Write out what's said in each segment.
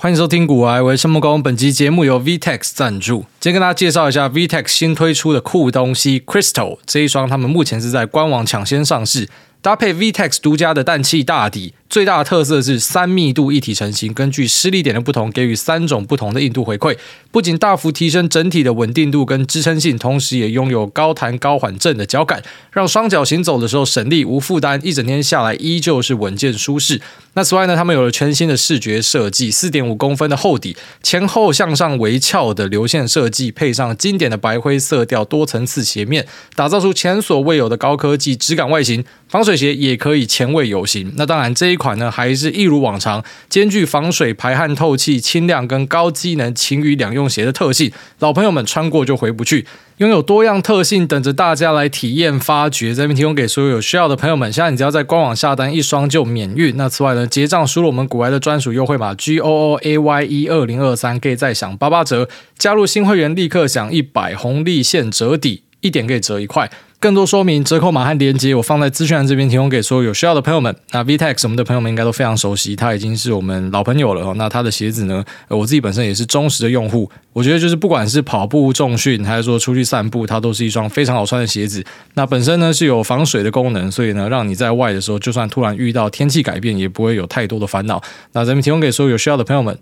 欢迎收听古癌，我是孟恭。本期节目由 VTEX 赞助。今天跟大家介绍一下 VTEX 新推出的酷东西 Crystal 这一双，他们目前是在官网抢先上市，搭配 VTEX 独家的氮气大底。最大的特色是三密度一体成型，根据施力点的不同，给予三种不同的硬度回馈，不仅大幅提升整体的稳定度跟支撑性，同时也拥有高弹高缓震的脚感，让双脚行走的时候省力无负担，一整天下来依旧是稳健舒适。那此外呢，他们有了全新的视觉设计，四点五公分的厚底，前后向上微翘的流线设计，配上经典的白灰色调多层次鞋面，打造出前所未有的高科技质感外形。防水鞋也可以前卫有型。那当然这一款呢，还是一如往常，兼具防水、排汗、透气、轻量跟高机能晴雨两用鞋的特性。老朋友们穿过就回不去，拥有多样特性，等着大家来体验发掘。这边提供给所有有需要的朋友们，现在你只要在官网下单一双就免运。那此外呢，结账输入我们古埃的专属优惠码 G O O A Y E 二零二三，可以再享八八折。加入新会员立刻享一百红利现折抵，一点可以折一块。更多说明、折扣码和链接，我放在资讯栏这边，提供给所有有需要的朋友们。那 VTEX 我们的朋友们应该都非常熟悉，他已经是我们老朋友了。那他的鞋子呢，我自己本身也是忠实的用户。我觉得就是不管是跑步、重训，还是说出去散步，它都是一双非常好穿的鞋子。那本身呢是有防水的功能，所以呢，让你在外的时候，就算突然遇到天气改变，也不会有太多的烦恼。那咱们提供给所有有需要的朋友们。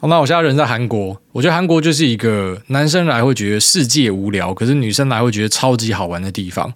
好，那我现在人在韩国，我觉得韩国就是一个男生来会觉得世界无聊，可是女生来会觉得超级好玩的地方，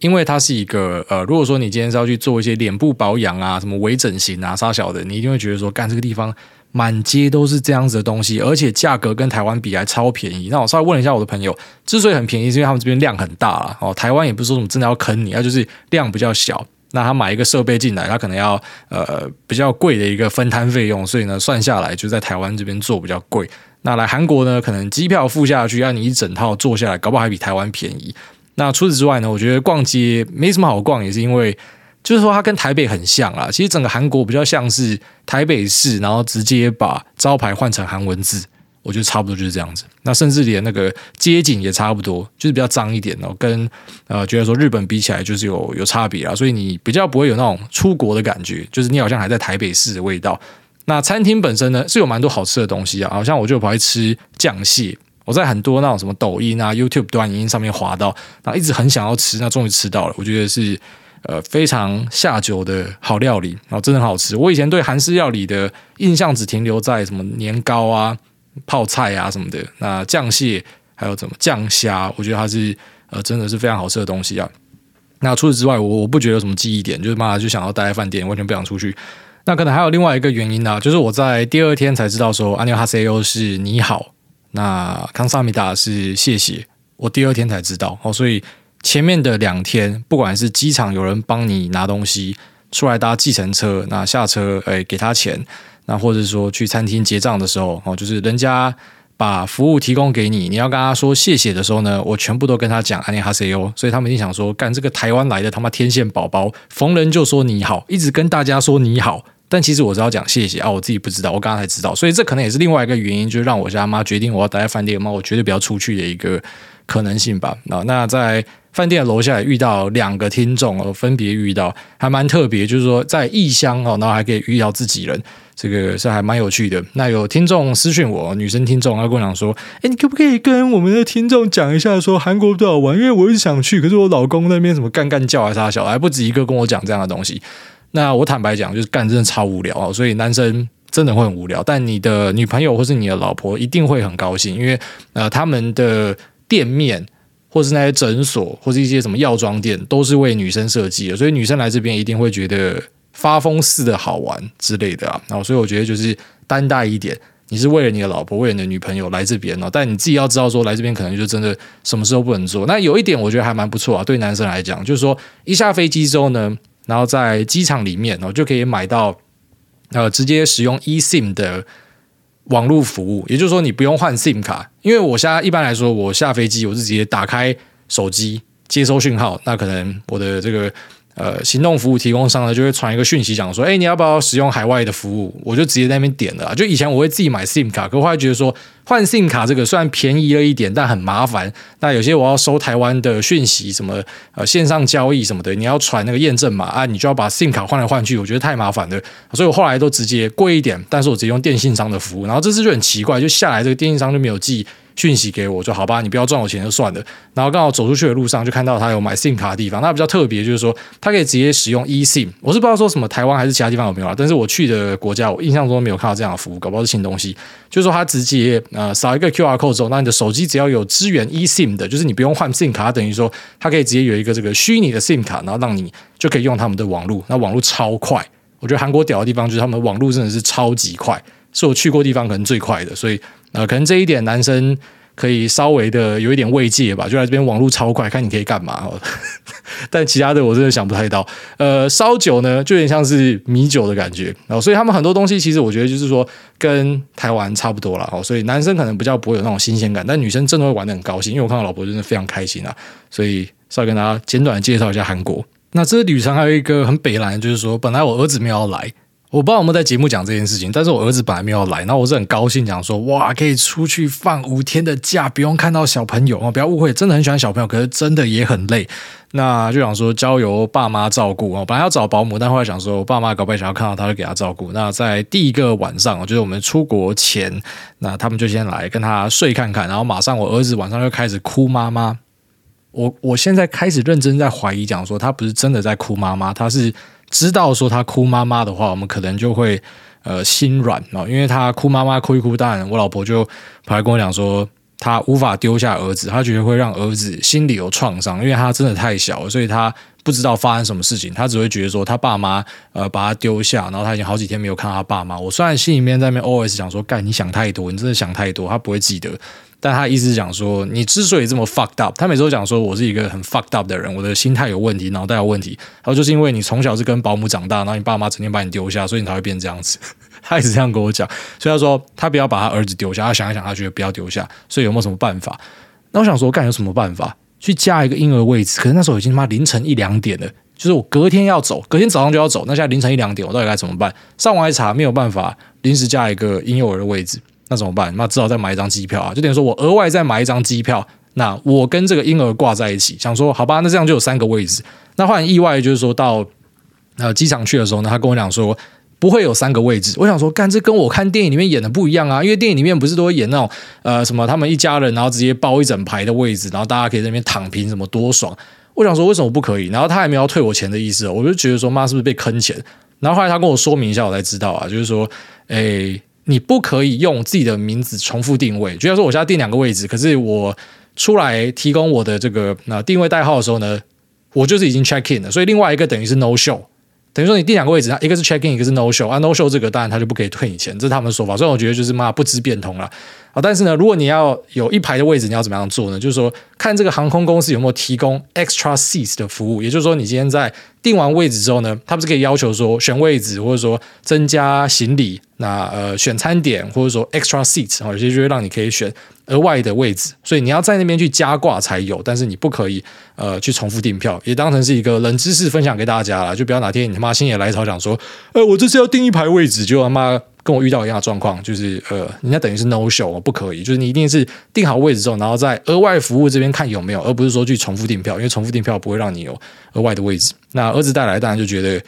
因为它是一个呃，如果说你今天是要去做一些脸部保养啊，什么微整形啊，啥小的，你一定会觉得说，干这个地方满街都是这样子的东西，而且价格跟台湾比还超便宜。那我稍微问了一下我的朋友，之所以很便宜，是因为他们这边量很大啦。哦，台湾也不是说什么真的要坑你，它就是量比较小。那他买一个设备进来，他可能要呃比较贵的一个分摊费用，所以呢算下来就在台湾这边做比较贵。那来韩国呢，可能机票付下去，让你一整套做下来，搞不好还比台湾便宜。那除此之外呢，我觉得逛街没什么好逛，也是因为就是说它跟台北很像啊。其实整个韩国比较像是台北市，然后直接把招牌换成韩文字。我觉得差不多就是这样子，那甚至连那个街景也差不多，就是比较脏一点哦，跟呃觉得说日本比起来就是有有差别啊，所以你比较不会有那种出国的感觉，就是你好像还在台北市的味道。那餐厅本身呢是有蛮多好吃的东西啊，好像我就跑去吃酱蟹，我在很多那种什么抖音啊、YouTube 短音上面滑到，然后一直很想要吃，那终于吃到了，我觉得是呃非常下酒的好料理，然后真的很好吃。我以前对韩式料理的印象只停留在什么年糕啊。泡菜啊什么的那酱蟹还有怎么酱虾我觉得它是呃真的是非常好吃的东西啊。那除此之外我我不觉得有什么记忆点就是妈就想要待在饭店完全不想出去那可能还有另外一个原因呢就是我在第二天才知道说安妮哈塞尤是你好那康萨米达是谢谢我第二天才知道哦所以前面的两天不管是机场有人帮你拿东西出来搭计程车那下车诶给他钱那或者说去餐厅结账的时候，哦，就是人家把服务提供给你，你要跟他说谢谢的时候呢，我全部都跟他讲安尼哈塞哟，所以他们一定想说，干这个台湾来的他妈天线宝宝，逢人就说你好，一直跟大家说你好。但其实我是要讲谢谢啊，我自己不知道，我刚刚才知道，所以这可能也是另外一个原因，就让我家妈决定我要待在饭店，妈我绝对不要出去的一个可能性吧。那那在饭店楼下也遇到两个听众哦，分别遇到还蛮特别，就是说在异乡哦，然后还可以遇到自己人。这个是还蛮有趣的。那有听众私讯我，女生听众，她跟我讲说：“哎，你可不可以跟我们的听众讲一下，说韩国多好玩？因为我一直想去，可是我老公那边什么干干叫啊啥小，还不止一个跟我讲这样的东西。那我坦白讲，就是干真的超无聊啊，所以男生真的会很无聊，但你的女朋友或是你的老婆一定会很高兴，因为呃，他们的店面。”或是那些诊所，或是一些什么药妆店，都是为女生设计的，所以女生来这边一定会觉得发疯似的好玩之类的啊。然后，所以我觉得就是担待一点，你是为了你的老婆，为了你的女朋友来这边哦。但你自己要知道，说来这边可能就真的什么事都不能做。那有一点我觉得还蛮不错啊，对男生来讲，就是说一下飞机之后呢，然后在机场里面哦，就可以买到呃直接使用 eSIM 的。网络服务，也就是说你不用换 SIM 卡，因为我现在一般来说，我下飞机我是直接打开手机接收讯号，那可能我的这个呃，行动服务提供商呢，就会传一个讯息讲说，哎，你要不要使用海外的服务？我就直接在那边点了。就以前我会自己买 SIM 卡，可后来觉得说换 SIM 卡这个虽然便宜了一点，但很麻烦。那有些我要收台湾的讯息，什么呃线上交易什么的，你要传那个验证码啊，你就要把 SIM 卡换来换去，我觉得太麻烦了。所以我后来都直接贵一点，但是我直接用电信商的服务。然后这次就很奇怪，就下来这个电信商就没有寄。讯息给我就好吧，你不要赚我钱就算了。然后刚好走出去的路上就看到他有买 SIM 卡的地方，那比较特别就是说，他可以直接使用 eSIM。我是不知道说什么台湾还是其他地方有没有啊，但是我去的国家，我印象中没有看到这样的服务，搞不好是新东西。就是说他直接呃扫一个 QR code 之后，那你的手机只要有支援 eSIM 的，就是你不用换 SIM 卡，等于说它可以直接有一个这个虚拟的 SIM 卡，然后让你就可以用他们的网络，那网络超快。我觉得韩国屌的地方就是他们的网络真的是超级快，是我去过地方可能最快的，所以呃，可能这一点男生。可以稍微的有一点慰藉吧，就在这边网络超快，看你可以干嘛。但其他的我真的想不太到。呃，烧酒呢，就有点像是米酒的感觉。然后，所以他们很多东西其实我觉得就是说跟台湾差不多了。哦，所以男生可能比较不会有那种新鲜感，但女生真的会玩得很高兴。因为我看到老婆真的非常开心啊。所以稍微跟大家简短的介绍一下韩国。那这旅程还有一个很北蓝，就是说本来我儿子没有来。我不知道我们在节目讲这件事情，但是我儿子本来没有来，然后我是很高兴讲说，哇，可以出去放五天的假，不用看到小朋友哦，不要误会，真的很喜欢小朋友，可是真的也很累，那就想说交由爸妈照顾哦，本来要找保姆，但后来想说我爸妈搞不好想要看到他，就给他照顾。那在第一个晚上，就是我们出国前，那他们就先来跟他睡看看，然后马上我儿子晚上就开始哭妈妈，我我现在开始认真在怀疑讲说他不是真的在哭妈妈，他是。知道说他哭妈妈的话，我们可能就会呃心软啊，因为他哭妈妈哭一哭，当然我老婆就跑来跟我讲说，他无法丢下儿子，他觉得会让儿子心里有创伤，因为他真的太小，所以他不知道发生什么事情，他只会觉得说他爸妈呃把他丢下，然后他已经好几天没有看他爸妈。我虽然心里面在那边 OS 讲说，干你想太多，你真的想太多，他不会记得。但他意思讲说，你之所以这么 fucked up，他每次都讲说我是一个很 fucked up 的人，我的心态有问题，脑袋有问题，然后就是因为你从小是跟保姆长大，然后你爸妈整天把你丢下，所以你才会变这样子。他一直这样跟我讲，所以他说他不要把他儿子丢下，他想一想，他觉得不要丢下，所以有没有什么办法？那我想说，干有什么办法？去加一个婴儿位置，可是那时候已经他妈凌晨一两点了，就是我隔天要走，隔天早上就要走，那现在凌晨一两点，我到底该怎么办？上网一查，没有办法临时加一个婴幼儿的位置。那怎么办？那只好再买一张机票啊！就等于说我额外再买一张机票，那我跟这个婴儿挂在一起，想说好吧，那这样就有三个位置。那换意外就是说到呃机场去的时候呢，他跟我讲说不会有三个位置。我想说，干这跟我看电影里面演的不一样啊！因为电影里面不是都会演那种呃什么他们一家人然后直接包一整排的位置，然后大家可以在那边躺平，什么多爽。我想说为什么不可以？然后他还没有退我钱的意思，我就觉得说妈是不是被坑钱？然后后来他跟我说明一下，我才知道啊，就是说诶。你不可以用自己的名字重复定位，就像说我现在订两个位置，可是我出来提供我的这个那定位代号的时候呢，我就是已经 check in 了，所以另外一个等于是 no show，等于说你订两个位置，一个是 check in，一个是 no show 啊，no show 这个当然他就不可以退你钱，这是他们的说法，所以我觉得就是妈不知变通了。啊，但是呢，如果你要有一排的位置，你要怎么样做呢？就是说，看这个航空公司有没有提供 extra seats 的服务。也就是说，你今天在订完位置之后呢，他不是可以要求说选位置，或者说增加行李，那呃选餐点，或者说 extra seats 啊，有些就会让你可以选额外的位置。所以你要在那边去加挂才有，但是你不可以呃去重复订票，也当成是一个冷知识分享给大家了。就不要哪天你他妈心血来潮想说，呃，我这次要订一排位置，就他妈。跟我遇到一样的状况，就是呃，人家等于是 no show，不可以，就是你一定是订好位置之后，然后在额外服务这边看有没有，而不是说去重复订票，因为重复订票不会让你有额外的位置。那儿子带来当然就觉得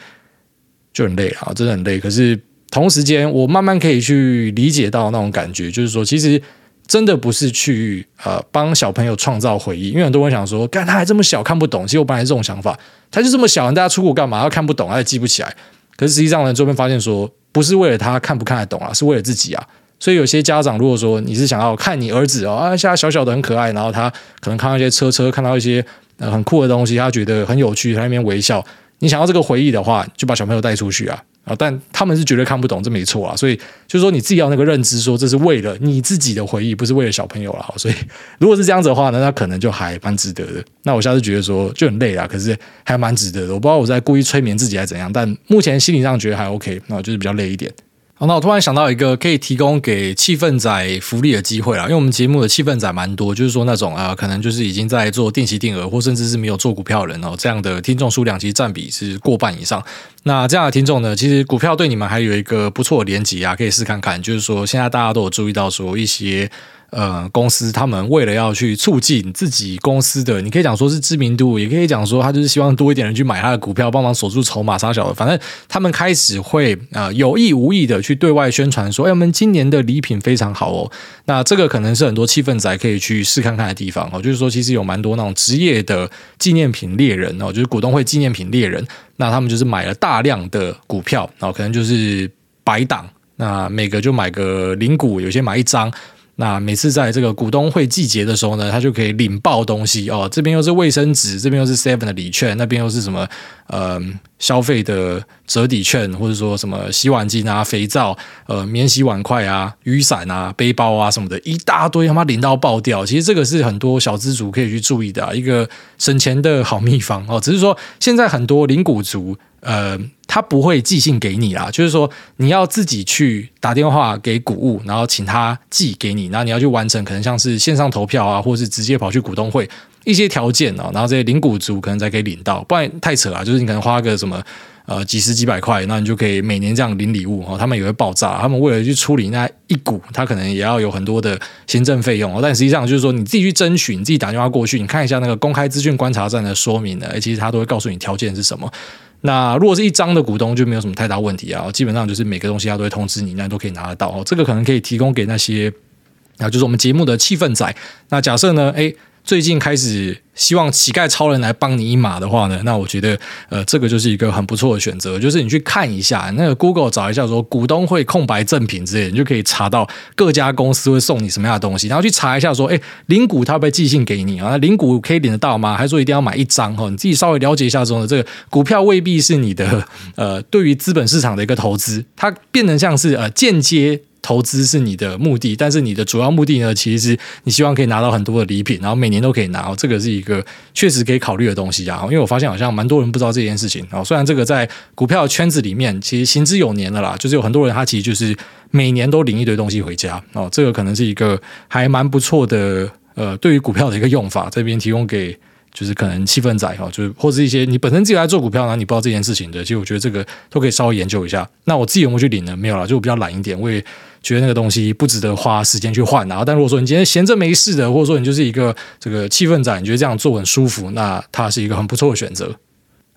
就很累啊，真的很累。可是同时间，我慢慢可以去理解到那种感觉，就是说，其实真的不是去呃帮小朋友创造回忆，因为很多人想说，干他还这么小看不懂，其实我本来是这种想法，他就这么小，大家出国干嘛？他看不懂，他也记不起来。可是实际上呢，这边发现说。不是为了他看不看得懂啊，是为了自己啊。所以有些家长如果说你是想要看你儿子哦啊，现在小小的很可爱，然后他可能看到一些车车，看到一些呃很酷的东西，他觉得很有趣，他在那边微笑。你想要这个回忆的话，就把小朋友带出去啊。啊！但他们是绝对看不懂，这没错啊。所以就是说，你自己要那个认知，说这是为了你自己的回忆，不是为了小朋友了。所以如果是这样子的话那，那可能就还蛮值得的。那我下次觉得说就很累啊，可是还蛮值得的。我不知道我在故意催眠自己还是怎样，但目前心理上觉得还 OK。那就是比较累一点。好，那我突然想到一个可以提供给气氛仔福利的机会啦，因为我们节目的气氛仔蛮多，就是说那种啊、可能就是已经在做定期定额，或甚至是没有做股票人哦，这样的听众数量其实占比是过半以上。那这样的听众呢，其实股票对你们还有一个不错的连结啊，可以试看看。就是说，现在大家都有注意到说一些。呃，公司他们为了要去促进自己公司的，你可以讲说是知名度，也可以讲说他就是希望多一点人去买他的股票，帮忙锁住筹码杀小的。反正他们开始会呃有意无意的去对外宣传说，哎，我们今年的礼品非常好哦。那这个可能是很多气氛仔可以去试看看的地方哦。就是说，其实有蛮多那种职业的纪念品猎人哦，就是股东会纪念品猎人，那他们就是买了大量的股票，然后可能就是白档，那每个就买个零股，有些买一张。那每次在这个股东会季节的时候呢，他就可以领报东西哦。这边又是卫生纸，这边又是 Seven 的礼券，那边又是什么嗯消费的折抵券，或者说什么洗碗巾啊、肥皂、呃免洗碗筷啊、雨伞啊、背包啊什么的，一大堆他妈领到爆掉。其实这个是很多小资族可以去注意的，一个省钱的好秘方哦。只是说现在很多零股族。呃，他不会寄信给你啦，就是说你要自己去打电话给股务，然后请他寄给你，然后你要去完成，可能像是线上投票啊，或是直接跑去股东会一些条件哦，然后这些领股族可能才可以领到，不然太扯了，就是你可能花个什么呃几十几百块，那你就可以每年这样领礼物哦，他们也会爆炸，他们为了去处理那一股，他可能也要有很多的行政费用哦，但实际上就是说你自己去争取，你自己打电话过去，你看一下那个公开资讯观察站的说明呢，其实他都会告诉你条件是什么。那如果是一张的股东，就没有什么太大问题啊。基本上就是每个东西他都会通知你，那都可以拿得到哦。这个可能可以提供给那些啊，就是我们节目的气氛仔。那假设呢，诶。最近开始希望乞丐超人来帮你一马的话呢，那我觉得呃这个就是一个很不错的选择，就是你去看一下那个 Google 找一下说股东会空白赠品之类，你就可以查到各家公司会送你什么样的东西，然后去查一下说，哎，零股他会不会寄信给你啊？零股可以领得到吗？还是说一定要买一张哈？你自己稍微了解一下之后呢，这个股票未必是你的呃对于资本市场的一个投资，它变成像是呃间接。投资是你的目的，但是你的主要目的呢，其实是你希望可以拿到很多的礼品，然后每年都可以拿。这个是一个确实可以考虑的东西啊。因为我发现好像蛮多人不知道这件事情啊。虽然这个在股票圈子里面其实行之有年了啦，就是有很多人他其实就是每年都领一堆东西回家哦。这个可能是一个还蛮不错的呃，对于股票的一个用法，这边提供给。就是可能气氛仔哈，就是或者一些你本身自己来做股票，然后你不知道这件事情的，其实我觉得这个都可以稍微研究一下。那我自己有没有去领呢？没有啦，就我比较懒一点，我也觉得那个东西不值得花时间去换啊。但如果说你今天闲着没事的，或者说你就是一个这个气氛仔，你觉得这样做很舒服，那它是一个很不错的选择。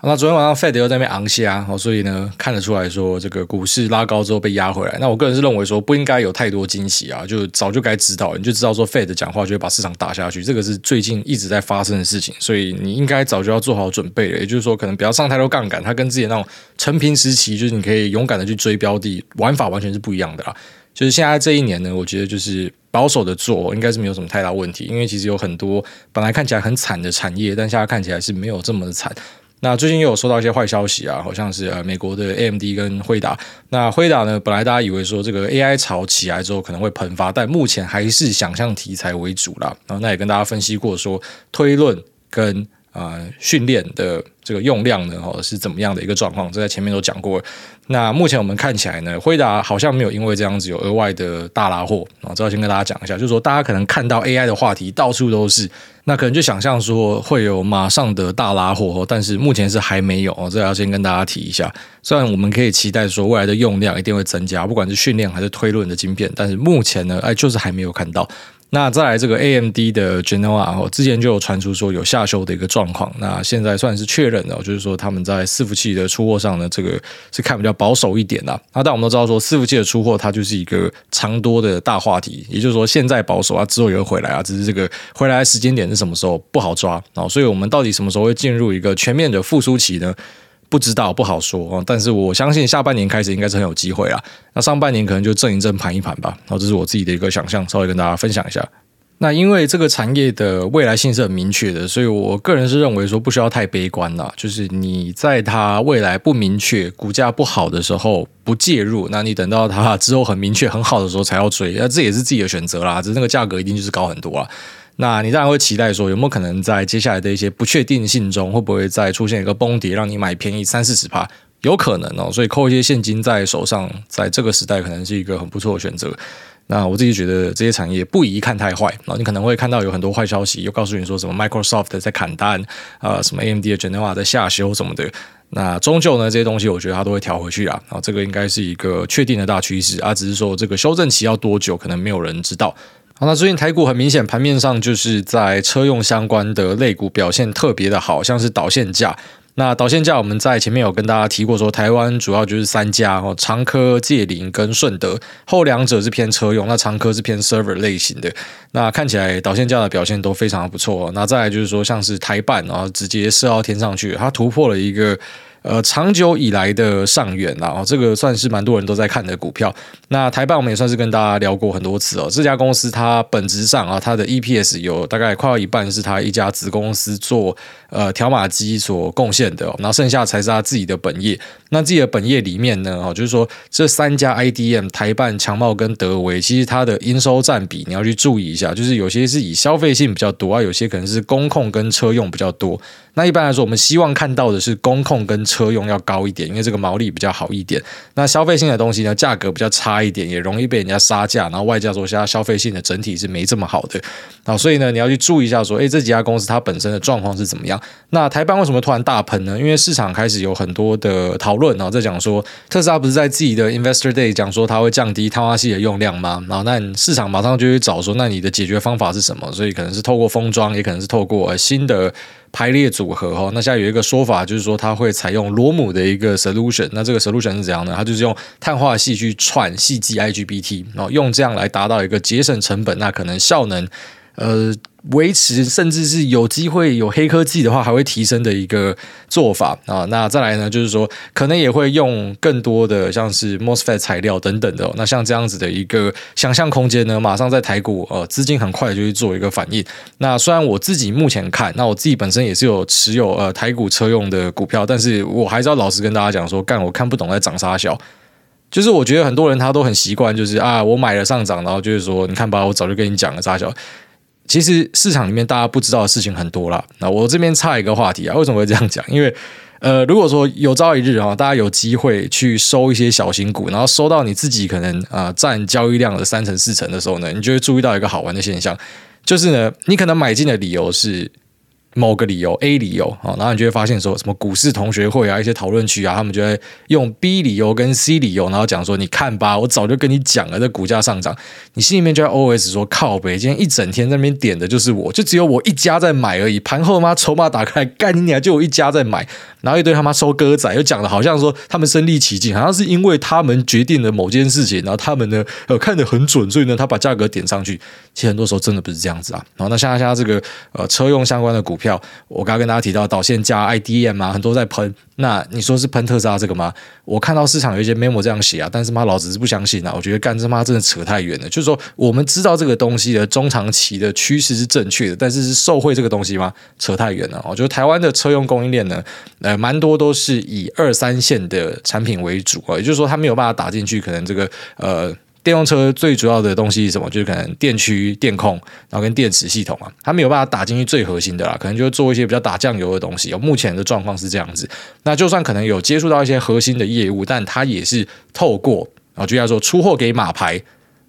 那昨天晚上 Fed 又在那边昂虾，哦，所以呢看得出来说这个股市拉高之后被压回来。那我个人是认为说不应该有太多惊喜啊，就早就该知道，你就知道说 Fed 讲话就会把市场打下去，这个是最近一直在发生的事情，所以你应该早就要做好准备了。也就是说，可能不要上太多杠杆，它跟之前那种成平时期，就是你可以勇敢的去追标的，玩法完全是不一样的啦。就是现在这一年呢，我觉得就是保守的做，应该是没有什么太大问题，因为其实有很多本来看起来很惨的产业，但现在看起来是没有这么的惨。那最近又有收到一些坏消息啊，好像是呃美国的 AMD 跟辉达。那辉达呢，本来大家以为说这个 AI 潮起来之后可能会喷发，但目前还是想象题材为主啦。然后那也跟大家分析过说，推论跟呃训练的这个用量呢，哦是怎么样的一个状况，这在前面都讲过。那目前我们看起来呢，辉达好像没有因为这样子有额外的大拉货啊。这要先跟大家讲一下，就是说大家可能看到 AI 的话题到处都是。那可能就想象说会有马上的大拉货，但是目前是还没有哦，这要先跟大家提一下。虽然我们可以期待说未来的用量一定会增加，不管是训练还是推论的晶片，但是目前呢，哎，就是还没有看到。那再来这个 AMD 的 Genoa 之前就有传出说有下修的一个状况，那现在算是确认了，就是说他们在伺服器的出货上呢，这个是看比较保守一点的。那但我们都知道说伺服器的出货它就是一个长多的大话题，也就是说现在保守啊，之后也会回来啊，只是这个回来的时间点是什么时候不好抓啊，所以我们到底什么时候会进入一个全面的复苏期呢？不知道，不好说，但是我相信下半年开始应该是很有机会啊。那上半年可能就挣一挣、盘一盘吧。然后这是我自己的一个想象，稍微跟大家分享一下。那因为这个产业的未来性是很明确的，所以我个人是认为说不需要太悲观啦。就是你在它未来不明确、股价不好的时候不介入，那你等到它之后很明确、很好的时候才要追，那这也是自己的选择啦。只是那个价格一定就是高很多啦。那你当然会期待说，有没有可能在接下来的一些不确定性中，会不会再出现一个崩跌，让你买便宜三四十趴？有可能哦，所以扣一些现金在手上，在这个时代可能是一个很不错的选择。那我自己觉得这些产业不宜看太坏啊，你可能会看到有很多坏消息，又告诉你说什么 Microsoft 在砍单啊、什么 AMD 的 Genoa 在下修什么的。那终究呢，这些东西我觉得它都会调回去啊。然后这个应该是一个确定的大趋势啊，只是说这个修正期要多久，可能没有人知道。好，那最近台股很明显盘面上就是在车用相关的类股表现特别的好，像是导线架。那导线架我们在前面有跟大家提过，说台湾主要就是三家哦，长科、界霖跟顺德，后两者是偏车用，那长科是偏 server 类型的。那看起来导线架的表现都非常不错。那再来就是说，像是台半，然后直接射到天上去，它突破了一个。呃，长久以来的上远啦，哦，这个算是蛮多人都在看的股票。那台办我们也算是跟大家聊过很多次哦。这家公司它本质上啊，它的 EPS 有大概快要一半是它一家子公司做呃条码机所贡献的，然后剩下才是他自己的本业。那自己的本业里面呢，哦，就是说这三家 IDM 台办、强茂跟德维，其实它的营收占比你要去注意一下，就是有些是以消费性比较多啊，有些可能是工控跟车用比较多。那一般来说，我们希望看到的是工控跟车用要高一点，因为这个毛利比较好一点。那消费性的东西呢，价格比较差一点，也容易被人家杀价。然后外加说，现在消费性的整体是没这么好的。啊，所以呢，你要去注意一下，说，哎，这几家公司它本身的状况是怎么样？那台半为什么突然大喷呢？因为市场开始有很多的讨论，然后在讲说，特斯拉不是在自己的 Investor Day 讲说它会降低碳化矽的用量吗？然后那市场马上就去找说，那你的解决方法是什么？所以可能是透过封装，也可能是透过新的。排列组合哈，那现在有一个说法，就是说它会采用螺母的一个 solution。那这个 solution 是怎样呢？它就是用碳化矽去串细基 IGBT，然后用这样来达到一个节省成本，那可能效能。呃，维持甚至是有机会有黑科技的话，还会提升的一个做法啊。那再来呢，就是说可能也会用更多的像是 MOSFET 材料等等的。那像这样子的一个想象空间呢，马上在台股呃资金很快就去做一个反应。那虽然我自己目前看，那我自己本身也是有持有呃台股车用的股票，但是我还是要老实跟大家讲说，干我看不懂在涨啥小。就是我觉得很多人他都很习惯，就是啊我买了上涨，然后就是说你看吧，我早就跟你讲了啥小。其实市场里面大家不知道的事情很多啦。那我这边差一个话题啊，为什么会这样讲？因为呃，如果说有朝一日啊，大家有机会去收一些小型股，然后收到你自己可能啊占交易量的三成四成的时候呢，你就会注意到一个好玩的现象，就是呢，你可能买进的理由是。某个理由 A 理由啊，然后你就会发现说什么股市同学会啊，一些讨论区啊，他们就会用 B 理由跟 C 理由，然后讲说，你看吧，我早就跟你讲了，这股价上涨，你心里面就要 OS 说靠北，今天一整天在那边点的就是我，就只有我一家在买而已，盘后妈筹码打开来，干你娘，就我一家在买，然后一堆他妈收割仔又讲的好像说他们身历其境，好像是因为他们决定了某件事情，然后他们呢呃看得很准，所以呢他把价格点上去，其实很多时候真的不是这样子啊。然后那像像这个呃车用相关的股票，我刚刚跟大家提到导线加 IDM 啊，很多在喷。那你说是喷特斯拉这个吗？我看到市场有一些 memo 这样写啊，但是妈老子是不相信啊！我觉得干这妈真的扯太远了。就是说，我们知道这个东西的中长期的趋势是正确的，但是是受贿这个东西吗？扯太远了。我觉得台湾的车用供应链呢，呃，蛮多都是以二三线的产品为主啊，也就是说，它没有办法打进去，可能这个呃。电动车最主要的东西是什么？就是可能电驱、电控，然后跟电池系统啊，它没有办法打进去最核心的啦，可能就做一些比较打酱油的东西。目前的状况是这样子。那就算可能有接触到一些核心的业务，但它也是透过啊，就像说出货给马牌，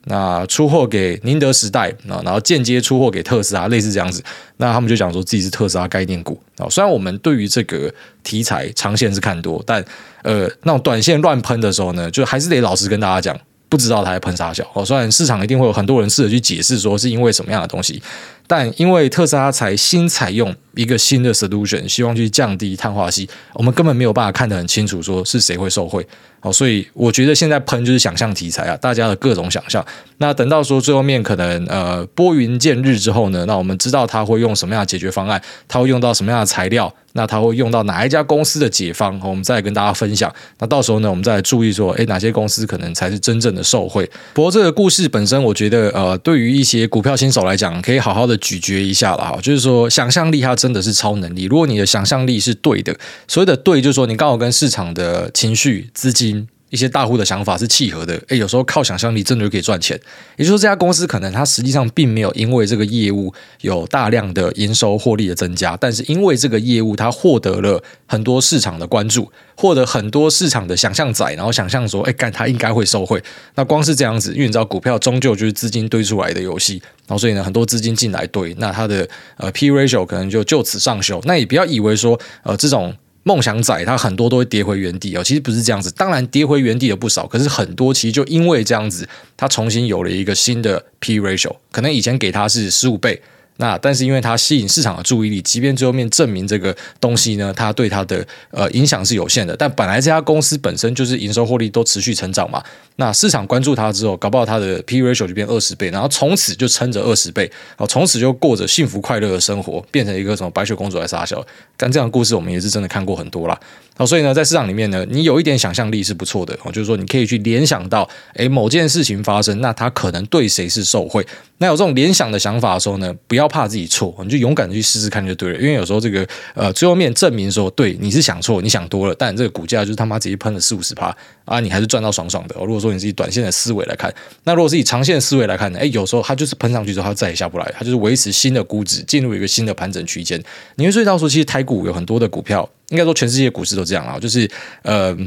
那出货给宁德时代啊，然后间接出货给特斯拉，类似这样子。那他们就讲说自己是特斯拉概念股啊。虽然我们对于这个题材长线是看多，但呃，那种短线乱喷的时候呢，就还是得老实跟大家讲。不知道它在喷啥小。哦，虽然市场一定会有很多人试着去解释说是因为什么样的东西，但因为特斯拉才新采用一个新的 solution，希望去降低碳化矽，我们根本没有办法看得很清楚说是谁会受惠哦，所以我觉得现在喷就是想象题材啊，大家的各种想象。那等到说最后面可能呃拨云见日之后呢，那我们知道它会用什么样的解决方案，它会用到什么样的材料。那他会用到哪一家公司的解方？我们再跟大家分享。那到时候呢，我们再来注意说，诶，哪些公司可能才是真正的受惠？不过这个故事本身，我觉得呃，对于一些股票新手来讲，可以好好的咀嚼一下了哈。就是说，想象力它真的是超能力。如果你的想象力是对的，所谓的对，就是说你刚好跟市场的情绪、资金。一些大户的想法是契合的，诶，有时候靠想象力真的就可以赚钱。也就是说，这家公司可能它实际上并没有因为这个业务有大量的营收获利的增加，但是因为这个业务它获得了很多市场的关注，获得很多市场的想象仔，然后想象说，诶，干它应该会受惠。那光是这样子，因为你知道股票终究就是资金堆出来的游戏，然后所以呢，很多资金进来堆，那它的呃 P ratio 可能就就此上修。那也不要以为说呃这种。梦想仔他很多都会跌回原地哦，其实不是这样子，当然跌回原地的不少，可是很多其实就因为这样子，他重新有了一个新的 P ratio，可能以前给他是十五倍。那但是因为它吸引市场的注意力，即便最后面证明这个东西呢，它对它的呃影响是有限的，但本来这家公司本身就是营收获利都持续成长嘛。那市场关注它之后，搞不好它的 P ratio 就变二十倍，然后从此就撑着二十倍，哦，从此就过着幸福快乐的生活，变成一个什么白雪公主来撒娇。但这样的故事我们也是真的看过很多啦。好，所以呢，在市场里面呢，你有一点想象力是不错的哦，就是说你可以去联想到，诶，某件事情发生，那它可能对谁是受贿。那有这种联想的想法的时候呢，不要怕自己错，你就勇敢的去试试看就对了。因为有时候这个呃，最后面证明说，对，你是想错，你想多了，但这个股价就是他妈直接喷了四五十趴啊，你还是赚到爽爽的。如果说你自己短线的思维来看，那如果是以长线的思维来看呢，诶，有时候它就是喷上去之后，它再也下不来，它就是维持新的估值，进入一个新的盘整区间。你会注意到说，其实台股有很多的股票，应该说全世界股市都这样啊，就是呃，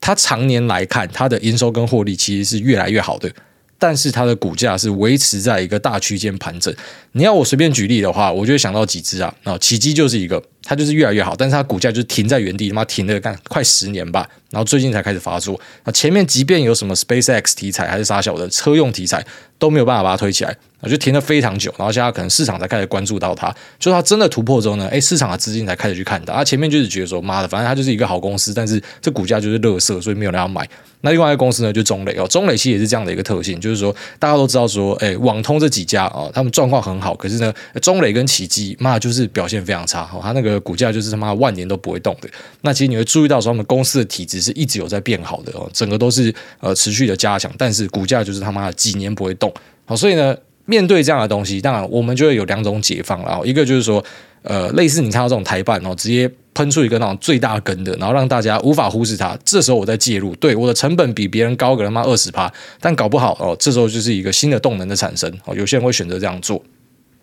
它常年来看，它的营收跟获利其实是越来越好的。但是它的股价是维持在一个大区间盘整。你要我随便举例的话，我就会想到几只啊，啊奇迹就是一个，它就是越来越好，但是它股价就停在原地，他妈停了干快十年吧，然后最近才开始发作。啊前面即便有什么 SpaceX 题材还是啥小的车用题材，都没有办法把它推起来。就停了非常久，然后现在可能市场才开始关注到它，就是它真的突破之后呢，哎，市场的资金才开始去看它。它前面就是觉得说，妈的，反正它就是一个好公司，但是这股价就是垃圾，所以没有人要买。那另外一个公司呢，就中磊哦，中磊其实也是这样的一个特性，就是说大家都知道说，哎，网通这几家啊，他们状况很好，可是呢，中磊跟奇迹，妈就是表现非常差，它那个股价就是他妈万年都不会动的。那其实你会注意到说，他们公司的体质是一直有在变好的哦，整个都是呃持续的加强，但是股价就是他妈的几年不会动。好，所以呢。面对这样的东西，当然我们就会有两种解放了。一个就是说，呃，类似你看到这种台半哦，直接喷出一个那种最大根的，然后让大家无法忽视它。这时候我再介入，对我的成本比别人高个他妈二十趴，但搞不好哦，这时候就是一个新的动能的产生哦。有些人会选择这样做。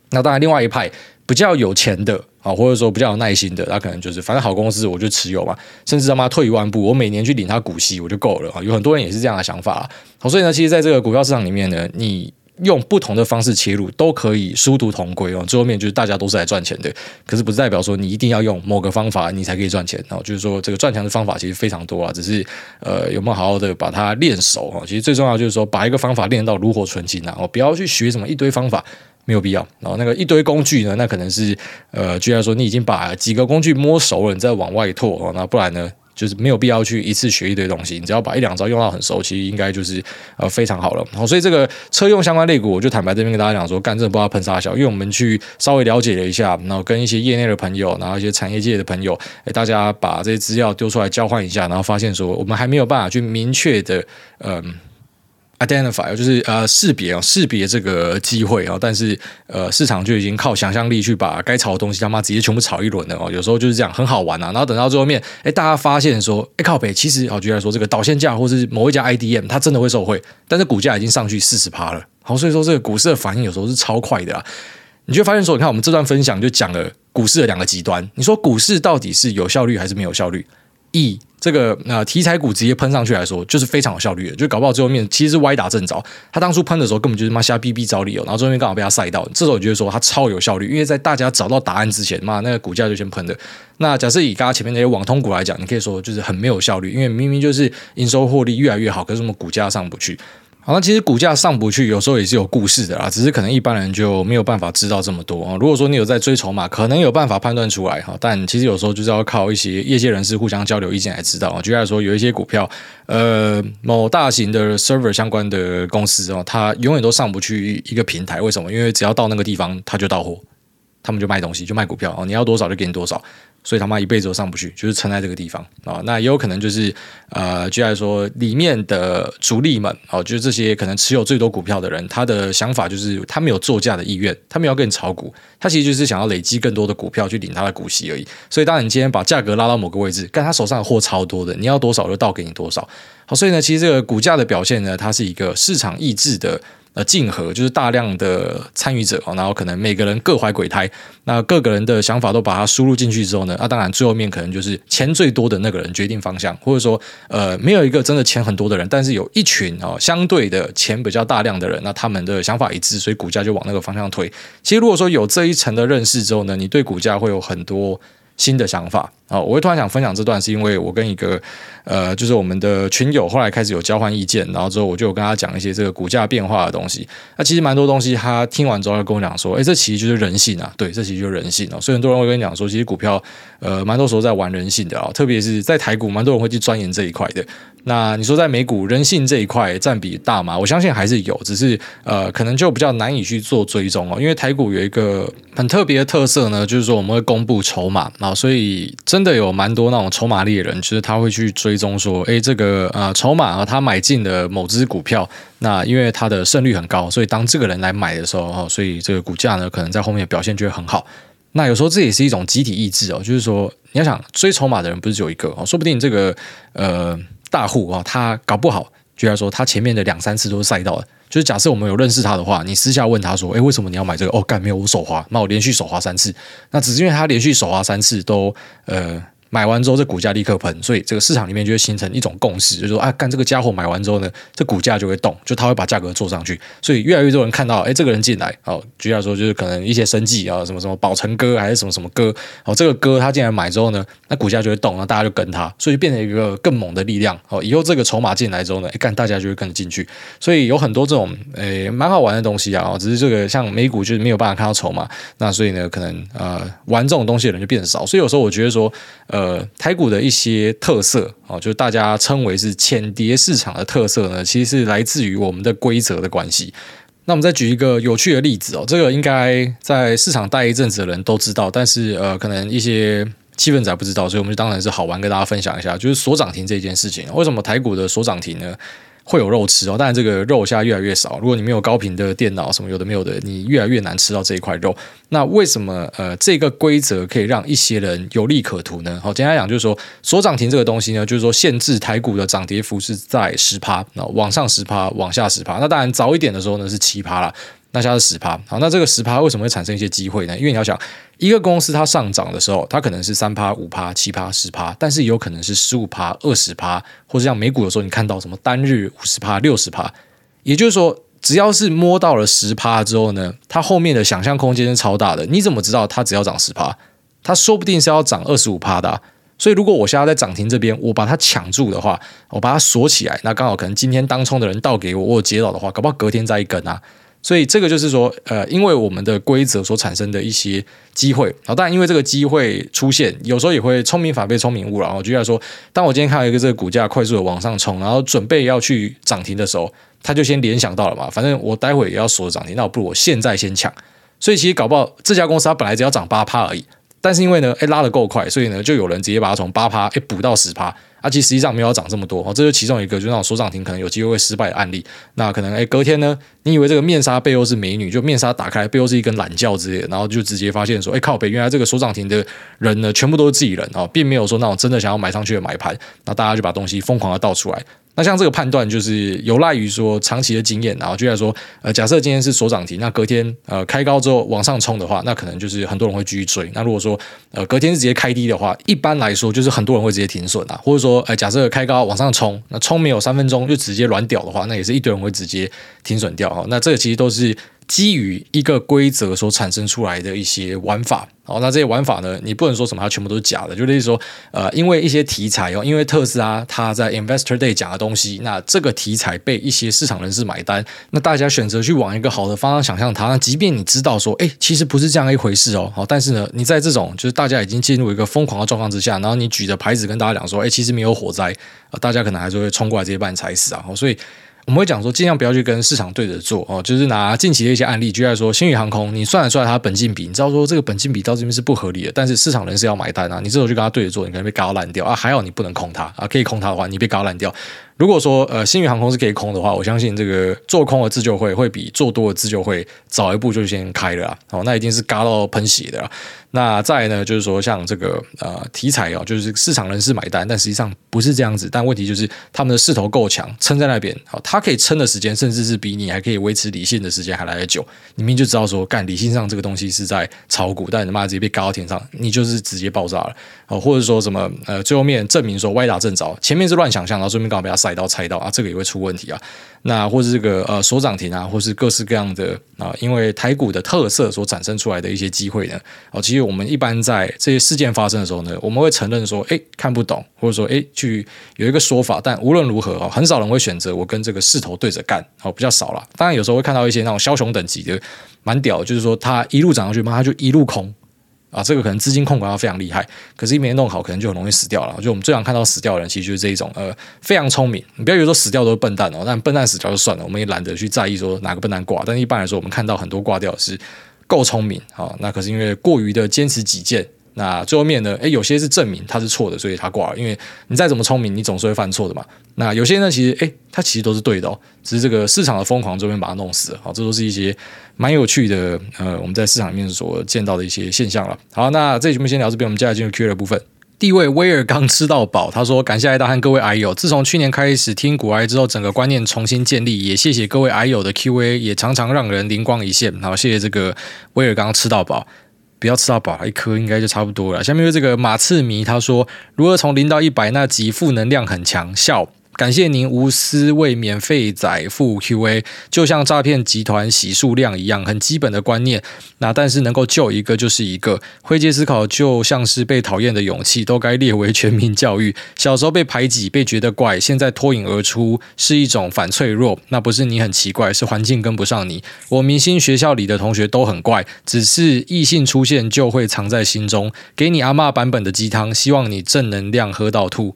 那当然，另外一派比较有钱的啊，或者说比较有耐心的，他可能就是反正好公司我就持有嘛，甚至他妈退一万步，我每年去领他股息我就够了啊。有很多人也是这样的想法。好，所以呢，其实在这个股票市场里面呢，你。用不同的方式切入都可以殊途同归哦，最后面就是大家都是来赚钱的，可是不代表说你一定要用某个方法你才可以赚钱哦，就是说这个赚钱的方法其实非常多啊，只是呃有没有好好的把它练熟哦，其实最重要就是说把一个方法练到炉火纯青啊，哦不要去学什么一堆方法，没有必要，然后那个一堆工具呢，那可能是呃，居然说你已经把几个工具摸熟了，你再往外拓哦，那不然呢？就是没有必要去一次学一堆东西，你只要把一两招用到很熟，其实应该就是呃非常好了。好，所以这个车用相关类股，我就坦白这边跟大家讲说，干这不知道喷啥小，因为我们去稍微了解了一下，然后跟一些业内的朋友，然后一些产业界的朋友，诶，大家把这些资料丢出来交换一下，然后发现说，我们还没有办法去明确的嗯。呃 identify 就是呃识别哦，识别这个机会哦，但是呃市场就已经靠想象力去把该炒的东西他妈直接全部炒一轮了哦，有时候就是这样很好玩啊，然后等到最后面，哎，大家发现说，哎靠北，其实好举例来说，这个导线架或是某一家 IDM 它真的会受惠，但是股价已经上去四十趴了，好，所以说这个股市的反应有时候是超快的啊，你就发现说，你看我们这段分享就讲了股市的两个极端，你说股市到底是有效率还是没有效率？亿这个、呃、题材股直接喷上去来说，就是非常有效率的，就搞不好最后面其实是歪打正着。他当初喷的时候根本就是妈瞎逼逼找理由，然后最后面刚好被他赛到。这时候我觉得说他超有效率，因为在大家找到答案之前，妈那个股价就先喷的。那假设以刚刚前面那些网通股来讲，你可以说就是很没有效率，因为明明就是营收获利越来越好，可是我们股价上不去。好，那其实股价上不去，有时候也是有故事的啦，只是可能一般人就没有办法知道这么多啊。如果说你有在追筹码，可能有办法判断出来哈，但其实有时候就是要靠一些业界人士互相交流意见来知道啊。举例来说，有一些股票，呃，某大型的 server 相关的公司哦，它永远都上不去一个平台，为什么？因为只要到那个地方，它就到货。他们就卖东西，就卖股票哦，你要多少就给你多少。所以他妈一辈子都上不去，就是撑在这个地方啊、那也有可能就是呃，就来说里面的主力们哦，就是这些可能持有最多股票的人，他的想法就是他没有作价的意愿，他没有跟你炒股，他其实就是想要累积更多的股票去领他的股息而已。所以当你今天把价格拉到某个位置，但他手上的货超多的，你要多少就倒给你多少。好，所以呢，其实这个股价的表现呢，它是一个市场意志的。呃，竞合就是大量的参与者，然后可能每个人各怀鬼胎，那各个人的想法都把它输入进去之后呢，那当然最后面可能就是钱最多的那个人决定方向，或者说呃，没有一个真的钱很多的人，但是有一群哦相对的钱比较大量的人，那他们的想法一致，所以股价就往那个方向推。其实如果说有这一层的认识之后呢，你对股价会有很多新的想法。啊，我会突然想分享这段，是因为我跟一个呃，就是我们的群友后来开始有交换意见，然后之后我就跟他讲一些这个股价变化的东西。那其实蛮多东西，他听完之后，他跟我讲说，哎，这其实就是人性啊，对，这其实就是人性哦。所以很多人会跟你讲说，其实股票呃，蛮多时候在玩人性的啊，特别是在台股，蛮多人会去钻研这一块的。那你说在美股人性这一块占比大吗？我相信还是有，只是呃，可能就比较难以去做追踪哦。因为台股有一个很特别的特色呢，就是说我们会公布筹码啊，所以。真的有蛮多那种筹码猎人，就是他会去追踪说，哎，这个呃筹码啊，他买进的某只股票，那因为它的胜率很高，所以当这个人来买的时候哦，所以这个股价呢，可能在后面表现就会很好。那有时候这也是一种集体意志哦，就是说你要想追筹码的人不是只有一个哦，说不定这个呃大户啊，他搞不好，居然说他前面的两三次都是赛道的。就是假设我们有认识他的话，你私下问他说：“诶，为什么你要买这个？”哦，干没有，我手滑，那我连续手滑三次，那只是因为他连续手滑三次都呃。买完之后，这股价立刻喷，所以这个市场里面就会形成一种共识，就是说，啊，干这个家伙买完之后呢，这股价就会动，就他会把价格做上去，所以越来越多人看到，哎，这个人进来，哦，举例来说，就是可能一些生技啊，什么什么宝成哥还是什么什么哥，哦，这个哥他进来买之后呢，那股价就会动，那大家就跟他，所以变成一个更猛的力量，哦，以后这个筹码进来之后呢，哎，干大家就会跟着进去，所以有很多这种，诶，蛮好玩的东西啊，只是这个像美股就是没有办法看到筹码，那所以呢，可能呃玩这种东西的人就变少，所以有时候我觉得说，呃，呃台股的。一些特色啊，就是大家称为是浅碟市场的特色呢，其实是来自于我们的规则的关系。那我们再举一个有趣的例子哦，这个应该在市场待一阵子的人都知道，但是呃，可能一些气氛仔不知道，所以我们就当然是好玩跟大家分享一下，就是锁涨停这件事情。为什么台股的锁涨停呢？会有肉吃哦，但是这个肉现在越来越少。如果你没有高频的电脑什么有的没有的，你越来越难吃到这一块肉。那为什么呃这个规则可以让一些人有利可图呢？好，简单讲就是说锁涨停这个东西呢，就是说限制台股的涨跌幅是在十趴，那往上十趴，往下十趴。那当然早一点的时候呢是七趴了。那现在是十趴，好，那这个十趴为什么会产生一些机会呢？因为你要想，一个公司它上涨的时候，它可能是三趴、五趴、七趴、十趴，但是也有可能是十五趴、二十趴，或者像美股的时候，你看到什么单日五十趴、六十趴，也就是说，只要是摸到了十趴之后呢，它后面的想象空间是超大的。你怎么知道它只要涨十趴？它说不定是要涨二十五趴的。所以如果我现在在涨停这边，我把它抢住的话，我把它锁起来，那刚好可能今天当冲的人倒给我，我接到的话，搞不好隔天再一根啊。所以这个就是说，呃，因为我们的规则所产生的一些机会，然后当然因为这个机会出现，有时候也会聪明反被聪明误了。我举例来说，当我今天看到一个这个股价快速的往上冲，然后准备要去涨停的时候，他就先联想到了嘛，反正我待会也要锁涨停，那我不如我现在先抢。所以其实搞不好这家公司它本来只要涨八趴而已，但是因为呢，哎拉得够快，所以呢就有人直接把它从八趴哎补到十趴。它、啊、其实实际上没有涨这么多哦，这就是其中一个，就那种锁涨停可能有机会会失败的案例。那可能诶隔天呢，你以为这个面纱背后是美女，就面纱打开背后是一根懒觉之类的，然后就直接发现说，哎靠北，原来这个锁涨停的人呢，全部都是自己人哦，并没有说那种真的想要买上去的买盘，那大家就把东西疯狂的倒出来。那像这个判断就是有赖于说长期的经验，然后就来说，呃，假设今天是所涨停，那隔天呃开高之后往上冲的话，那可能就是很多人会继续追。那如果说呃隔天是直接开低的话，一般来说就是很多人会直接停损啊，或者说，呃，假设开高往上冲，那冲没有三分钟就直接软屌的话，那也是一堆人会直接停损掉哈。那这个其实都是。基于一个规则所产生出来的一些玩法，哦，那这些玩法呢，你不能说什么它全部都是假的，就例如说，呃，因为一些题材哦，因为特斯拉它在 Investor Day 讲的东西，那这个题材被一些市场人士买单，那大家选择去往一个好的方向想象它，那即便你知道说，哎，其实不是这样一回事哦，好，但是呢，你在这种就是大家已经进入一个疯狂的状况之下，然后你举着牌子跟大家讲说，哎，其实没有火灾，大家可能还是会冲过来直接把你踩死啊，所以。我们会讲说，尽量不要去跟市场对着做哦，就是拿近期的一些案例，举例说，星宇航空，你算得出来它本金比，你知道说这个本金比到这边是不合理的，但是市场人是要买单啊，你这时候就跟他对着做，你可能被搞烂掉啊，还好你不能空它啊，可以空它的话，你被搞烂掉。如果说呃，星宇航空是可以空的话，我相信这个做空的自救会会比做多的自救会早一步就先开了啊，哦，那一定是嘎到喷血的啦。那再呢，就是说像这个呃题材哦，就是市场人士买单，但实际上不是这样子。但问题就是他们的势头够强，撑在那边，好，他可以撑的时间，甚至是比你还可以维持理性的时间还来得久。你明就知道说，干理性上这个东西是在炒股，但你妈直接被嘎到天上，你就是直接爆炸了。哦，或者说什么呃，最后面证明说歪打正着，前面是乱想象，然后顺便刚好被他赛到猜到啊，这个也会出问题啊。那或是这个呃锁涨停啊，或是各式各样的啊，因为台股的特色所产生出来的一些机会呢，哦，其实我们一般在这些事件发生的时候呢，我们会承认说，哎，看不懂，或者说，哎，去有一个说法，但无论如何啊，很少人会选择我跟这个势头对着干，哦，比较少了。当然有时候会看到一些那种枭雄等级的蛮屌，就是说他一路涨上去嘛，他就一路空。啊，这个可能资金控管要非常厉害，可是一没弄好，可能就很容易死掉了。就我们最常看到死掉的人，其实就是这一种，呃，非常聪明。你不要以为说死掉都是笨蛋哦，但笨蛋死掉就算了，我们也懒得去在意说哪个笨蛋挂。但一般来说，我们看到很多挂掉是够聪明啊，那可是因为过于的坚持己见。那最后面呢？诶，有些是证明他是错的，所以他挂了。因为你再怎么聪明，你总是会犯错的嘛。那有些呢，其实诶，他其实都是对的哦，只是这个市场的疯狂最后面把他弄死了。好，这都是一些蛮有趣的，呃，我们在市场里面所见到的一些现象了。好，那这节目先聊这边，我们接下来进入 Q&A 部分。第一位威尔刚吃到饱，他说：“感谢艾大和各位癌友，自从去年开始听古癌之后，整个观念重新建立。也谢谢各位癌友的 Q&A，也常常让人灵光一现。好，谢谢这个威尔刚吃到饱。”不要吃到饱，一颗应该就差不多了。下面是这个马刺迷，他说：“如何从零到一百，那集负能量很强，笑。”感谢您无私为免费仔付 QA，就像诈骗集团洗数量一样，很基本的观念。那但是能够救一个就是一个。灰阶思考就像是被讨厌的勇气，都该列为全民教育。小时候被排挤，被觉得怪，现在脱颖而出是一种反脆弱。那不是你很奇怪，是环境跟不上你。我明星学校里的同学都很怪，只是异性出现就会藏在心中。给你阿嬷版本的鸡汤，希望你正能量喝到吐。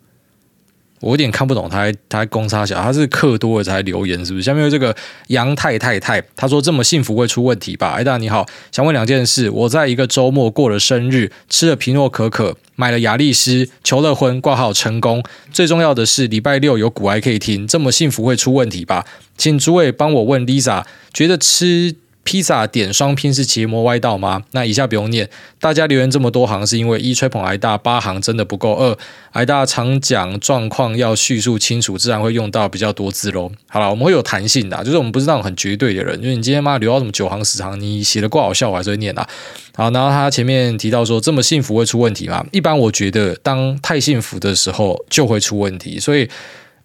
我有点看不懂他还，他他还公差小，他是课多了才留言是不是？下面有这个杨太太太，他说这么幸福会出问题吧？哎，大你好，想问两件事。我在一个周末过了生日，吃了皮诺可可，买了亚力士，求了婚，挂号成功。最重要的是礼拜六有股癌可以听，这么幸福会出问题吧？请诸位帮我问 Lisa，觉得吃。披萨点双拼是邪魔歪道吗？那以下不用念，大家留言这么多行是因为一吹捧癌大八行真的不够，二癌大常讲状况要叙述清楚，自然会用到比较多字喽。好了，我们会有弹性的，就是我们不是那种很绝对的人，因为你今天妈留到什么九行十行，你写的够好笑，我还是会念的。好，然后他前面提到说这么幸福会出问题吗？一般我觉得当太幸福的时候就会出问题，所以。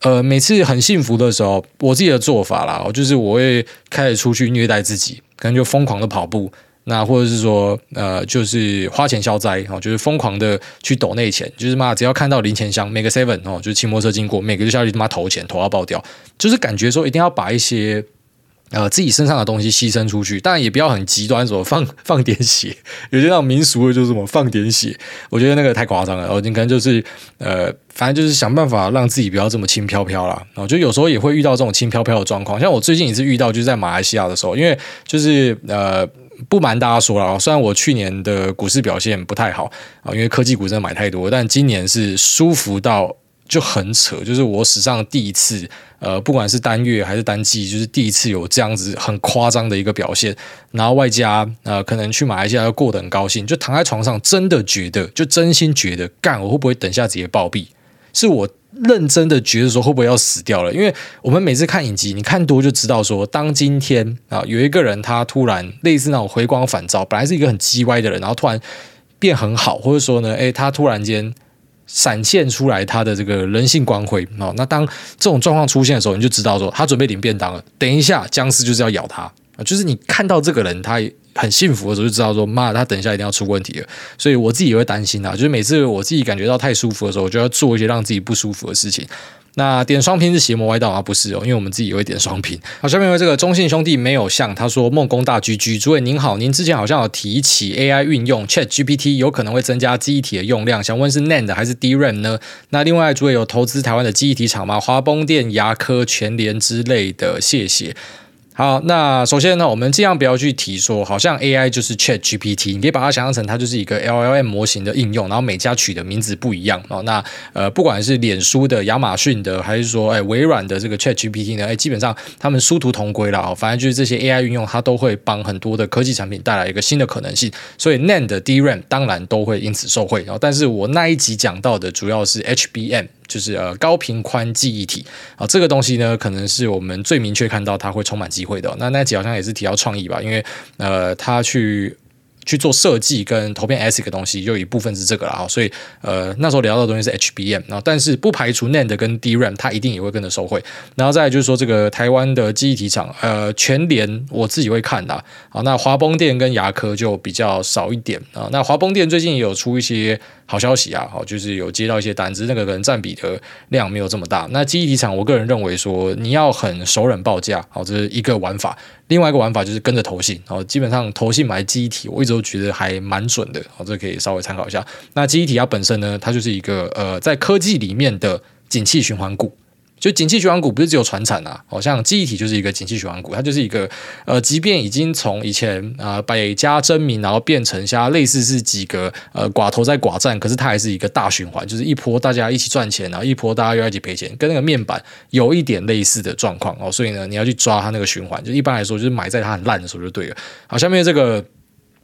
呃，每次很幸福的时候，我自己的做法啦，就是我会开始出去虐待自己，可能就疯狂的跑步，那或者是说，呃，就是花钱消灾哦，就是疯狂的去抖内钱，就是嘛，只要看到零钱箱，每个 seven 哦，就是骑摩托车经过，每个就下去他妈投钱，投到爆掉，就是感觉说一定要把一些。呃，自己身上的东西牺牲出去，当然也不要很极端，什么放 放点血，有些那种民俗的，就是什么放点血，我觉得那个太夸张了。然后你可能就是呃，反正就是想办法让自己不要这么轻飘飘啦。然后就有时候也会遇到这种轻飘飘的状况，像我最近一次遇到就是在马来西亚的时候，因为就是呃，不瞒大家说了，虽然我去年的股市表现不太好啊，因为科技股真的买太多，但今年是舒服到。就很扯，就是我史上第一次，呃，不管是单月还是单季，就是第一次有这样子很夸张的一个表现。然后外加呃，可能去马来西亚要过得很高兴，就躺在床上，真的觉得，就真心觉得，干我会不会等下直接暴毙？是我认真的觉得说会不会要死掉了？因为我们每次看影集，你看多就知道说，当今天啊有一个人他突然类似那种回光返照，本来是一个很叽歪的人，然后突然变很好，或者说呢，诶，他突然间。闪现出来他的这个人性光辉哦，那当这种状况出现的时候，你就知道说他准备领便当了。等一下，僵尸就是要咬他啊！就是你看到这个人他很幸福的时候，就知道说妈，他等一下一定要出问题了。所以我自己也会担心啊，就是每次我自己感觉到太舒服的时候，我就要做一些让自己不舒服的事情。那点双拼是邪魔歪道啊？不是哦，因为我们自己也会点双拼。好，下面为这个中信兄弟没有像他说梦工大 GG，诸位您好，您之前好像有提起 AI 运用 ChatGPT 有可能会增加记忆体的用量，想问是 NAND 还是 DRAM 呢？那另外诸位有投资台湾的记忆体厂吗？华邦电、牙科、全联之类的，谢谢。好，那首先呢，我们尽量不要去提说，好像 AI 就是 Chat GPT，你可以把它想象成它就是一个 LLM 模型的应用，然后每家取的名字不一样哦。那呃，不管是脸书的、亚马逊的，还是说哎微软的这个 Chat GPT 呢，哎，基本上他们殊途同归了哦。反正就是这些 AI 运用，它都会帮很多的科技产品带来一个新的可能性。所以 NAND、DRAM 当然都会因此受惠哦。但是我那一集讲到的主要是 HBM。就是呃高频宽记忆体啊，这个东西呢，可能是我们最明确看到它会充满机会的。那那集好像也是提到创意吧，因为呃，他去。去做设计跟投片 ASIC 的东西，就有一部分是这个了，所以呃那时候聊到的东西是 HBM，然后但是不排除 NAND 跟 DRAM 它一定也会跟着受惠，然后再来就是说这个台湾的记忆体厂，呃全联我自己会看的，啊那华邦电跟牙科就比较少一点啊，那华邦电最近也有出一些好消息啊，好就是有接到一些单子，那个可能占比的量没有这么大，那记忆体厂我个人认为说你要很熟稔报价，好这是一个玩法。另外一个玩法就是跟着投信，哦，基本上投信买记忆体，我一直都觉得还蛮准的，哦，这可以稍微参考一下。那记忆体它本身呢，它就是一个呃，在科技里面的景气循环股。就景气循环股不是只有传产啊，好像记忆体就是一个景气循环股，它就是一个呃，即便已经从以前啊、百家争鸣，然后变成像类似是几个呃寡头在寡占，可是它还是一个大循环，就是一波大家一起赚钱，然后一波大家又要一起赔钱，跟那个面板有一点类似的状况哦，所以呢，你要去抓它那个循环，就一般来说就是买在它很烂的时候就对了。好，下面这个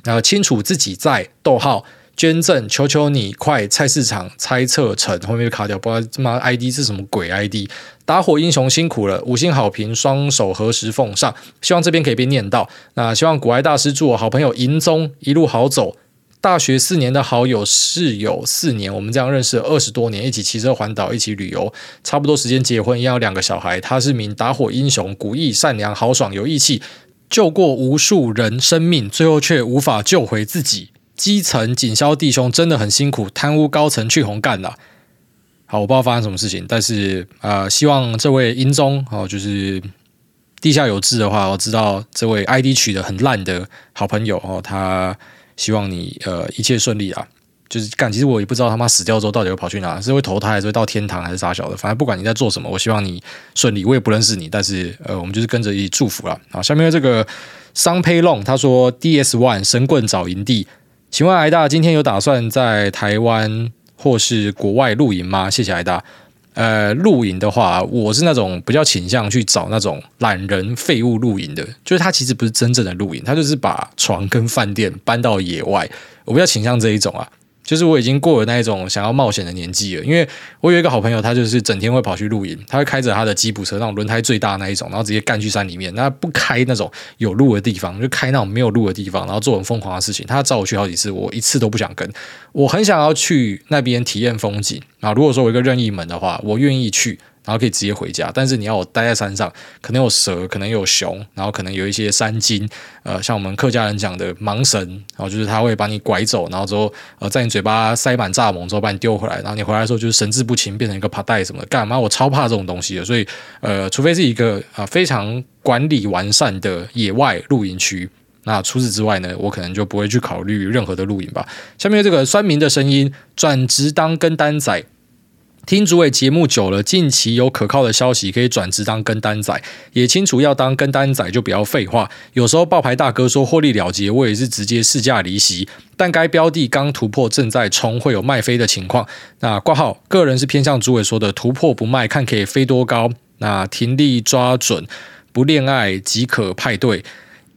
呃清楚自己在逗号。捐赠，求求你快！菜市场猜测成后面就卡掉，不知道他妈 ID 是什么鬼 ID？打火英雄辛苦了，五星好评，双手合十奉上。希望这边可以被念到。那希望古埃大师祝我好朋友银宗一路好走。大学四年的好友室友四年，我们这样认识了二十多年，一起骑车环岛，一起旅游，差不多时间结婚，一样有两个小孩。他是名打火英雄，古意善良，豪爽有义气，救过无数人生命，最后却无法救回自己。基层警消弟兄真的很辛苦，贪污高层去红干了。好，我不知道发生什么事情，但是呃，希望这位英宗哦，就是地下有志的话，我知道这位 ID 取得很烂的好朋友哦，他希望你呃一切顺利啊。就是干，其实我也不知道他妈死掉之后到底会跑去哪，是会投胎还是会到天堂还是啥小的，反正不管你在做什么，我希望你顺利。我也不认识你，但是呃，我们就是跟着一起祝福了。好，下面这个桑佩龙他说：DS One 神棍找营地。请问艾大今天有打算在台湾或是国外露营吗？谢谢艾大。呃，露营的话，我是那种比较倾向去找那种懒人废物露营的，就是他其实不是真正的露营，他就是把床跟饭店搬到野外，我比较倾向这一种啊。就是我已经过了那一种想要冒险的年纪了，因为我有一个好朋友，他就是整天会跑去露营，他会开着他的吉普车，那种轮胎最大那一种，然后直接干去山里面，那不开那种有路的地方，就开那种没有路的地方，然后做很疯狂的事情。他找我去好几次，我一次都不想跟。我很想要去那边体验风景啊，如果说我一个任意门的话，我愿意去。然后可以直接回家，但是你要我待在山上，可能有蛇，可能有熊，然后可能有一些山精，呃，像我们客家人讲的盲神，然后就是他会把你拐走，然后之后呃在你嘴巴塞满蚱蜢之后把你丢回来，然后你回来的时候就是神志不清，变成一个帕带什么的，干嘛？我超怕这种东西的，所以呃，除非是一个啊、非常管理完善的野外露营区，那除此之外呢，我可能就不会去考虑任何的露营吧。下面这个酸民的声音，转职当跟单仔。听主委节目久了，近期有可靠的消息可以转职当跟单仔，也清楚要当跟单仔就不要废话。有时候爆牌大哥说获利了结，我也是直接市价离席。但该标的刚突破，正在冲，会有卖飞的情况。那挂号，个人是偏向主委说的突破不卖，看可以飞多高。那停利抓准，不恋爱即可派对。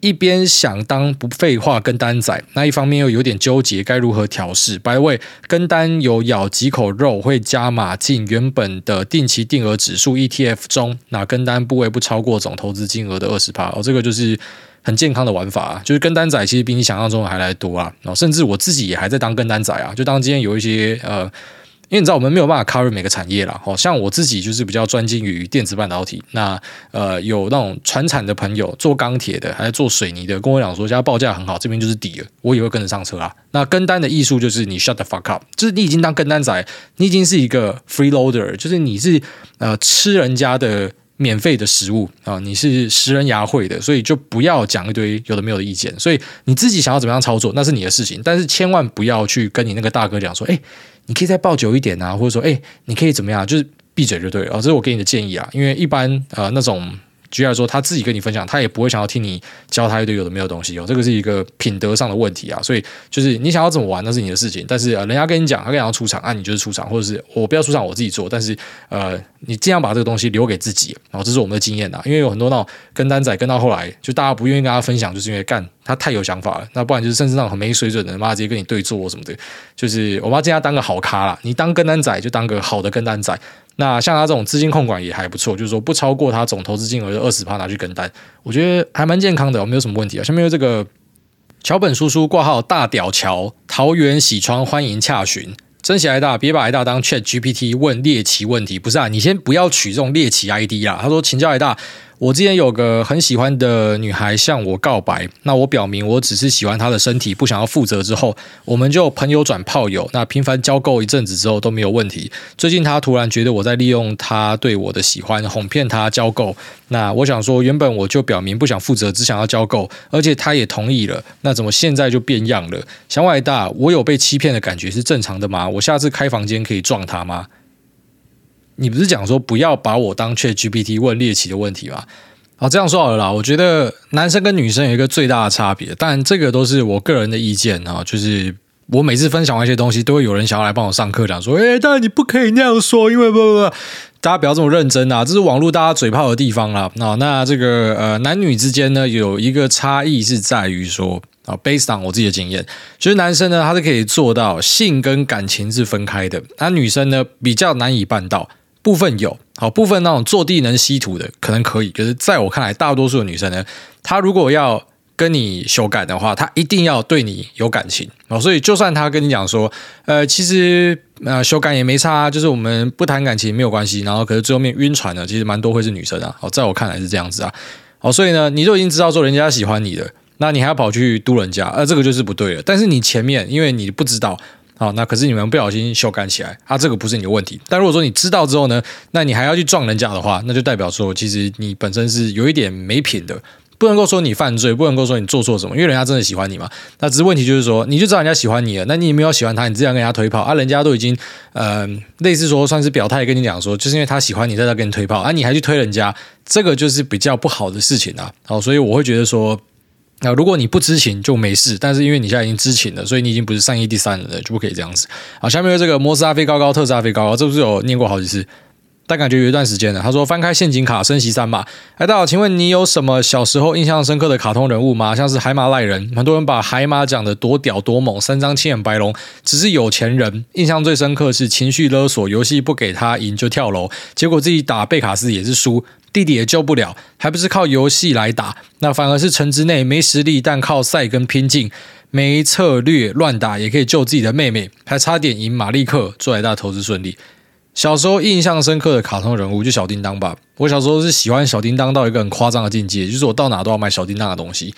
一边想当不废话跟单仔，那一方面又有点纠结，该如何调试？By the way，跟单有咬几口肉会加码进原本的定期定额指数 ETF 中，那跟单部位不超过总投资金额的二十趴。哦，这个就是很健康的玩法，就是跟单仔其实比你想象中的还来多啊。甚至我自己也还在当跟单仔啊，就当今天有一些呃。因为你知道我们没有办法 cover 每个产业啦，好像我自己就是比较专精于电子半导体。那呃，有那种传产的朋友做钢铁的，还是做水泥的，跟我讲说现在报价很好，这边就是底了，我也会跟着上车啦。那跟单的艺术就是你 shut the fuck up，就是你已经当跟单仔，你已经是一个 freeloader，就是你是呃吃人家的。免费的食物啊，你是食人牙会的，所以就不要讲一堆有的没有的意见。所以你自己想要怎么样操作，那是你的事情，但是千万不要去跟你那个大哥讲说，哎，你可以再抱久一点啊，或者说，哎，你可以怎么样，就是闭嘴就对了啊。这是我给你的建议啊，因为一般呃那种。举例来说，他自己跟你分享，他也不会想要听你教他一堆有的没有东西哦，这个是一个品德上的问题啊。所以就是你想要怎么玩，那是你的事情。但是呃，人家跟你讲，他跟你要出场，啊，你就是出场，或者是我不要出场，我自己做。但是呃，你尽量把这个东西留给自己，然后这是我们的经验啊。因为有很多那种跟单仔跟到后来，就大家不愿意跟他分享，就是因为干他太有想法了。那不然就是甚至那种很没水准的，妈直接跟你对坐什么的。就是我妈尽量当个好咖啦，你当跟单仔就当个好的跟单仔。那像他这种资金控管也还不错，就是说不超过他总投资金额的二十趴拿去跟单，我觉得还蛮健康的，没有什么问题啊。下面有这个桥本叔叔挂号大屌桥桃园喜窗欢迎洽询，真喜爱大别把爱大当 Chat GPT 问猎奇问题，不是啊？你先不要取这种猎奇 ID 啊。他说请教爱大。我之前有个很喜欢的女孩向我告白，那我表明我只是喜欢她的身体，不想要负责。之后我们就朋友转炮友，那频繁交媾一阵子之后都没有问题。最近她突然觉得我在利用她对我的喜欢哄骗她交媾，那我想说，原本我就表明不想负责，只想要交媾，而且她也同意了，那怎么现在就变样了？想外大，我有被欺骗的感觉是正常的吗？我下次开房间可以撞她吗？你不是讲说不要把我当 ChatGPT 问猎奇的问题吗？好，这样说好了啦。我觉得男生跟女生有一个最大的差别，但这个都是我个人的意见啊。就是我每次分享完一些东西，都会有人想要来帮我上课，讲说：“诶，但你不可以那样说，因为不不不，大家不要这么认真啊，这是网络大家嘴炮的地方啦。”那那这个呃，男女之间呢，有一个差异是在于说啊，based on 我自己的经验，就是男生呢，他是可以做到性跟感情是分开的，那女生呢，比较难以办到。部分有，好部分那种坐地能吸土的可能可以，可是在我看来，大多数的女生呢，她如果要跟你修改的话，她一定要对你有感情哦。所以就算她跟你讲说，呃，其实呃修改也没差，就是我们不谈感情没有关系。然后可是最后面晕船的，其实蛮多会是女生啊。哦，在我看来是这样子啊。哦，所以呢，你就已经知道说人家喜欢你的，那你还要跑去嘟人家，呃，这个就是不对了。但是你前面因为你不知道。好，那可是你们不小心修改起来，啊，这个不是你的问题。但如果说你知道之后呢，那你还要去撞人家的话，那就代表说，其实你本身是有一点没品的，不能够说你犯罪，不能够说你做错什么，因为人家真的喜欢你嘛。那只是问题就是说，你就知道人家喜欢你了，那你也没有喜欢他，你这样跟人家推炮啊，人家都已经呃类似说算是表态跟你讲说，就是因为他喜欢你，在这跟你推炮啊，你还去推人家，这个就是比较不好的事情啊。好，所以我会觉得说。那如果你不知情就没事，但是因为你现在已经知情了，所以你已经不是善意第三人了，就不可以这样子。好，下面这个摩斯阿菲高高特斯拉菲高高，这不是有念过好几次，但感觉有一段时间了。他说翻开陷阱卡升级三码，哎，大佬，请问你有什么小时候印象深刻的卡通人物吗？像是海马赖人，很多人把海马讲得多屌多猛，三张青眼白龙只是有钱人。印象最深刻是情绪勒索，游戏不给他赢就跳楼，结果自己打贝卡斯也是输。弟弟也救不了，还不是靠游戏来打？那反而是城之内没实力，但靠赛跟拼劲，没策略乱打也可以救自己的妹妹，还差点赢马利克，祝大家投资顺利。小时候印象深刻的卡通人物就小叮当吧。我小时候是喜欢小叮当到一个很夸张的境界，就是我到哪都要买小叮当的东西。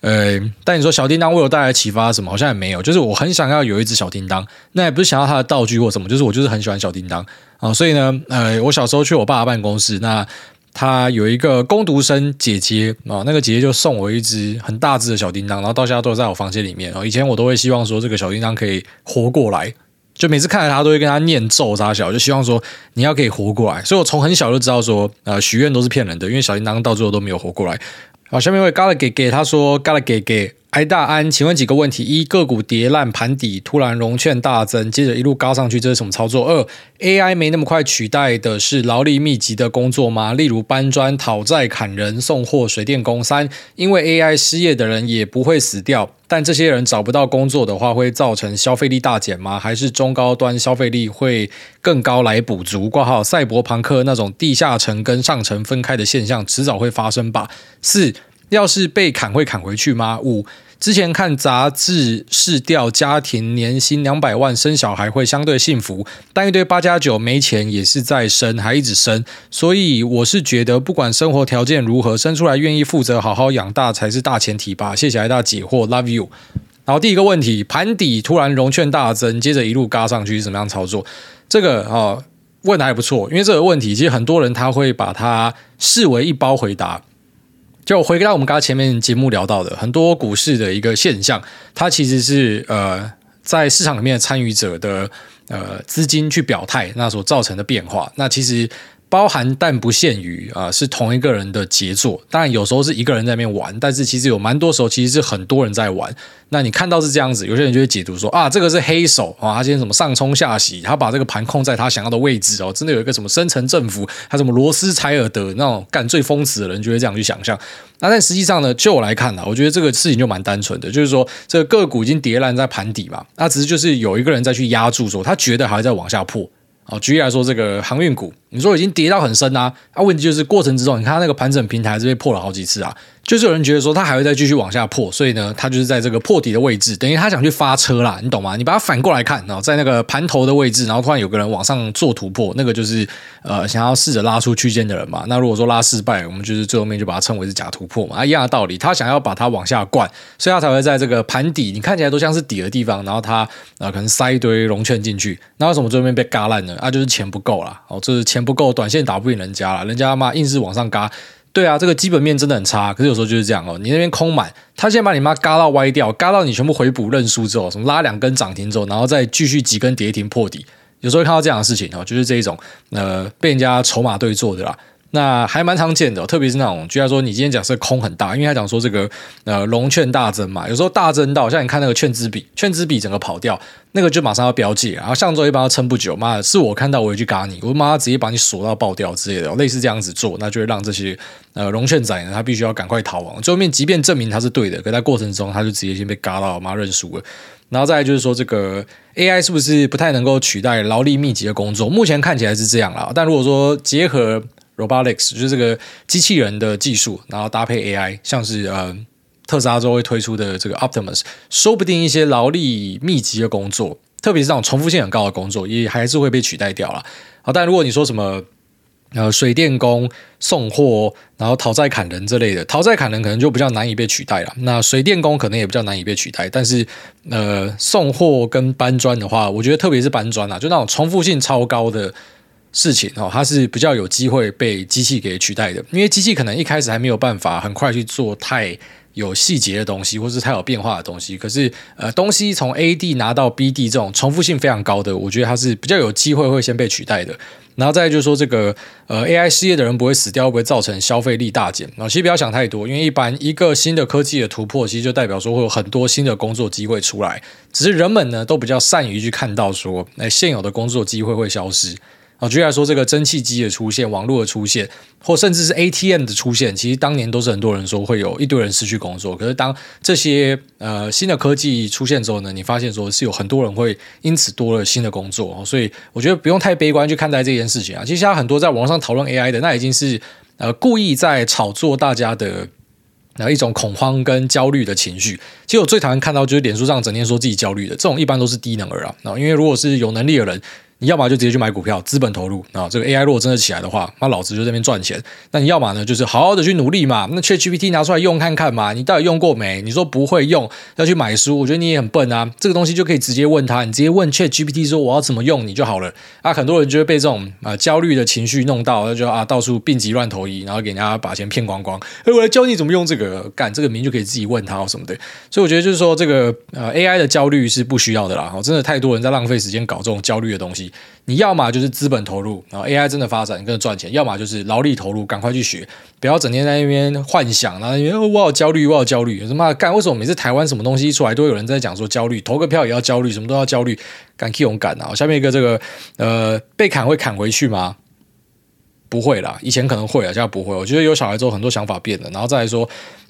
呃，但你说小叮当为我带来启发什么？好像也没有。就是我很想要有一只小叮当，那也不是想要它的道具或什么，就是我就是很喜欢小叮当啊。所以呢，呃，我小时候去我爸爸办公室，那。他有一个工读生姐姐啊，那个姐姐就送我一只很大只的小叮当，然后到现在都在我房间里面。以前我都会希望说这个小叮当可以活过来，就每次看到他都会跟他念咒啥小，就希望说你要可以活过来。所以我从很小就知道说，呃，许愿都是骗人的，因为小叮当到最后都没有活过来。好，下面一位 Gala 给给他说 Gala 给给。挨大安，请问几个问题：一、个股跌烂盘底，突然融券大增，接着一路高上去，这是什么操作？二、AI 没那么快取代的是劳力密集的工作吗？例如搬砖、讨债、砍人、送货、水电工。三、因为 AI 失业的人也不会死掉，但这些人找不到工作的话，会造成消费力大减吗？还是中高端消费力会更高来补足？挂号赛博朋克那种地下层跟上层分开的现象，迟早会发生吧？四。要是被砍会砍回去吗？五，之前看杂志试调，家庭年薪两百万生小孩会相对幸福，但一堆八加九没钱也是在生，还一直生。所以我是觉得，不管生活条件如何，生出来愿意负责好好养大才是大前提吧。谢谢艾大解惑，Love you。然后第一个问题，盘底突然融券大增，接着一路嘎上去，怎么样操作？这个啊、哦，问的还不错，因为这个问题其实很多人他会把它视为一包回答。就回到我们刚才前面节目聊到的，很多股市的一个现象，它其实是呃在市场里面的参与者的呃资金去表态，那所造成的变化，那其实。包含但不限于啊，是同一个人的杰作。当然，有时候是一个人在那边玩，但是其实有蛮多时候其实是很多人在玩。那你看到是这样子，有些人就会解读说啊，这个是黑手啊，他今天什么上冲下洗，他把这个盘控在他想要的位置哦，真的有一个什么深层政府，他什么罗斯柴尔德那种干最疯子的人就会这样去想象。那但实际上呢，就我来看呢，我觉得这个事情就蛮单纯的，就是说这个个股已经跌烂在盘底嘛，那只是就是有一个人在去压住说，他觉得还在往下破。哦，举例来说，这个航运股，你说已经跌到很深啊，那、啊、问题就是过程之中，你看它那个盘整平台是被破了好几次啊。就是有人觉得说它还会再继续往下破，所以呢，它就是在这个破底的位置，等于他想去发车啦，你懂吗？你把它反过来看，然后在那个盘头的位置，然后突然有个人往上做突破，那个就是呃想要试着拉出区间的人嘛。那如果说拉失败，我们就是最后面就把它称为是假突破嘛，一样的道理，他想要把它往下灌，所以他才会在这个盘底，你看起来都像是底的地方，然后他呃可能塞一堆融券进去，那为什么最后面被嘎烂呢？啊，就是钱不够啦，哦，就是钱钱不够，短线打不赢人家了，人家妈硬是往上嘎。对啊，这个基本面真的很差，可是有时候就是这样哦。你那边空满，他先把你妈嘎到歪掉，嘎到你全部回补认输之后，什么拉两根涨停之后，然后再继续几根跌停破底。有时候看到这样的事情哦，就是这一种呃被人家筹码对做的啦。那还蛮常见的，特别是那种，居然说你今天假设空很大，因为他讲说这个呃融券大增嘛，有时候大增到像你看那个券资比，券资比整个跑掉，那个就马上要标记，然后上周一般要撑不久，妈的是我看到我也去嘎你，我妈直接把你锁到爆掉之类的，类似这样子做，那就会让这些呃融券仔呢，他必须要赶快逃亡。最后面即便证明他是对的，可在过程中他就直接先被嘎到，妈认输了。然后再就是说这个 AI 是不是不太能够取代劳力密集的工作？目前看起来是这样啦，但如果说结合 Robotics 就是这个机器人的技术，然后搭配 AI，像是呃特斯拉周会推出的这个 Optimus，说不定一些劳力密集的工作，特别是这种重复性很高的工作，也还是会被取代掉了。好，但如果你说什么呃水电工、送货，然后讨债砍人之类的，讨债砍人可能就比较难以被取代了。那水电工可能也比较难以被取代，但是呃送货跟搬砖的话，我觉得特别是搬砖啊，就那种重复性超高的。事情哦，它是比较有机会被机器给取代的，因为机器可能一开始还没有办法很快去做太有细节的东西，或是太有变化的东西。可是呃，东西从 A 地拿到 B 地这种重复性非常高的，我觉得它是比较有机会会先被取代的。然后再就是说，这个呃 AI 失业的人不会死掉，会不会造成消费力大减？然后其实不要想太多，因为一般一个新的科技的突破，其实就代表说会有很多新的工作机会出来。只是人们呢都比较善于去看到说，哎，现有的工作机会会消失。啊，举例来说，这个蒸汽机的出现、网络的出现，或甚至是 ATM 的出现，其实当年都是很多人说会有一堆人失去工作。可是当这些呃新的科技出现之后呢，你发现说是有很多人会因此多了新的工作。所以我觉得不用太悲观去看待这件事情啊。其实现在很多在网上讨论 AI 的，那已经是呃故意在炒作大家的呃一种恐慌跟焦虑的情绪。其实我最讨厌看到就是脸书上整天说自己焦虑的这种，一般都是低能儿啊。因为如果是有能力的人。你要么就直接去买股票，资本投入啊。这个 AI 如果真的起来的话，那老子就这边赚钱。那你要么呢，就是好好的去努力嘛。那 ChatGPT 拿出来用看看嘛，你到底用过没？你说不会用，要去买书，我觉得你也很笨啊。这个东西就可以直接问他，你直接问 ChatGPT 说我要怎么用你就好了。啊，很多人就会被这种啊焦虑的情绪弄到，那就啊到处病急乱投医，然后给人家把钱骗光光。哎，我来教你怎么用这个，干这个名就可以自己问他什么的。所以我觉得就是说这个呃 AI 的焦虑是不需要的啦。真的太多人在浪费时间搞这种焦虑的东西。你要么就是资本投入，然后 AI 真的发展跟着赚钱；要么就是劳力投入，赶快去学，不要整天在那边幻想，然后因为我好焦虑，我好焦虑，什么干？为什么每次台湾什么东西一出来，都有人在讲说焦虑？投个票也要焦虑，什么都要焦虑，敢去勇敢啊！下面一个这个呃，被砍会砍回去吗？不会啦，以前可能会啊，现在不会。我觉得有小孩之后，很多想法变了，然后再来说。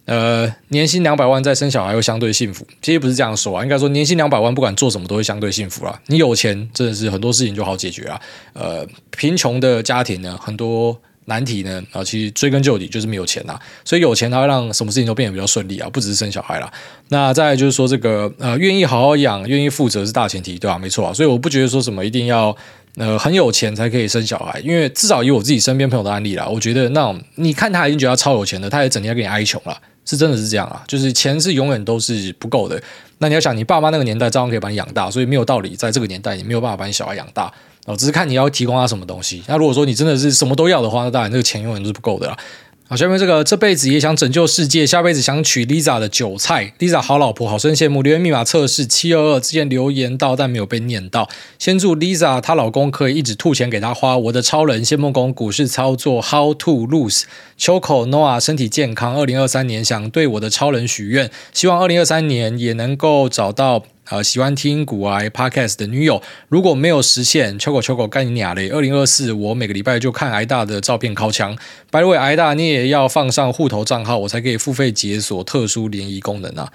呃，年薪两百万再生小孩会相对幸福，其实不是这样说啊，应该说年薪两百万不管做什么都会相对幸福啦。你有钱真的是很多事情就好解决啊。呃，贫穷的家庭呢，很多难题呢？啊，其实追根究底就是没有钱呐。所以有钱它会让什么事情都变得比较顺利啊，不只是生小孩啦。那再来就是说这个呃，愿意好好养，愿意负责是大前提，对吧？没错啊。所以我不觉得说什么一定要呃很有钱才可以生小孩，因为至少以我自己身边朋友的案例啦，我觉得那种你看他已经觉得超有钱的，他也整天给你哀穷了，是真的是这样啊。就是钱是永远都是不够的。那你要想，你爸妈那个年代照样可以把你养大，所以没有道理在这个年代你没有办法把你小孩养大。哦，只是看你要提供他什么东西。那如果说你真的是什么都要的话，那当然这个钱永远都是不够的啦。好，下面这个这辈子也想拯救世界，下辈子想娶 Lisa 的韭菜。Lisa 好老婆，好生羡慕。留言密码测试七二二，之前留言到但没有被念到。先祝 Lisa 她老公可以一直吐钱给她花。我的超人谢孟恭股市操作 How to lose。秋口 Noah 身体健康。二零二三年想对我的超人许愿，希望二零二三年也能够找到。呃，喜欢听股癌 Podcast 的女友，如果没有实现，秋狗秋狗干你俩嘞！二零二四，我每个礼拜就看挨大的照片靠墙。By the way，癌大你也要放上户头账号，我才可以付费解锁特殊联谊功能啊！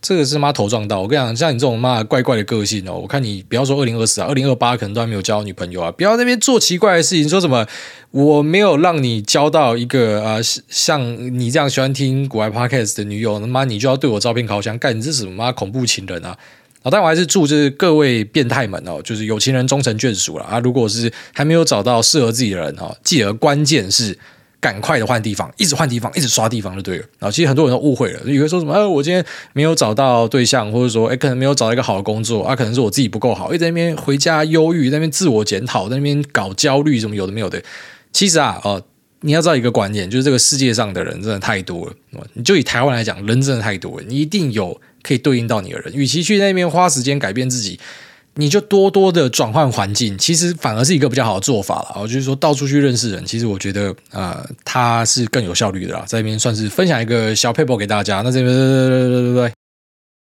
这个是妈头撞到，我跟你讲，像你这种妈怪怪的个性哦，我看你不要说二零二四啊，二零二八可能都还没有交女朋友啊！不要那边做奇怪的事情，说什么我没有让你交到一个啊、呃、像你这样喜欢听股癌 Podcast 的女友，他妈你就要对我照片靠墙，干你这是什么妈恐怖情人啊！啊，但我还是祝就是各位变态们哦，就是有情人终成眷属了啊！如果是还没有找到适合自己的人哦，记得关键是赶快的换地方，一直换地方，一直刷地方就对了。啊，其实很多人都误会了，以为说什么，哎，我今天没有找到对象，或者说，哎，可能没有找到一个好的工作啊，可能是我自己不够好，一直在那边回家忧郁，在那边自我检讨，在那边搞焦虑，什么有的没有的。其实啊，哦，你要知道一个观念，就是这个世界上的人真的太多了。你就以台湾来讲，人真的太多了，你一定有。可以对应到你的人，与其去那边花时间改变自己，你就多多的转换环境，其实反而是一个比较好的做法了。啊就是说到处去认识人，其实我觉得呃，它是更有效率的啦。在这边算是分享一个小 paper 给大家。那这边对对对对对。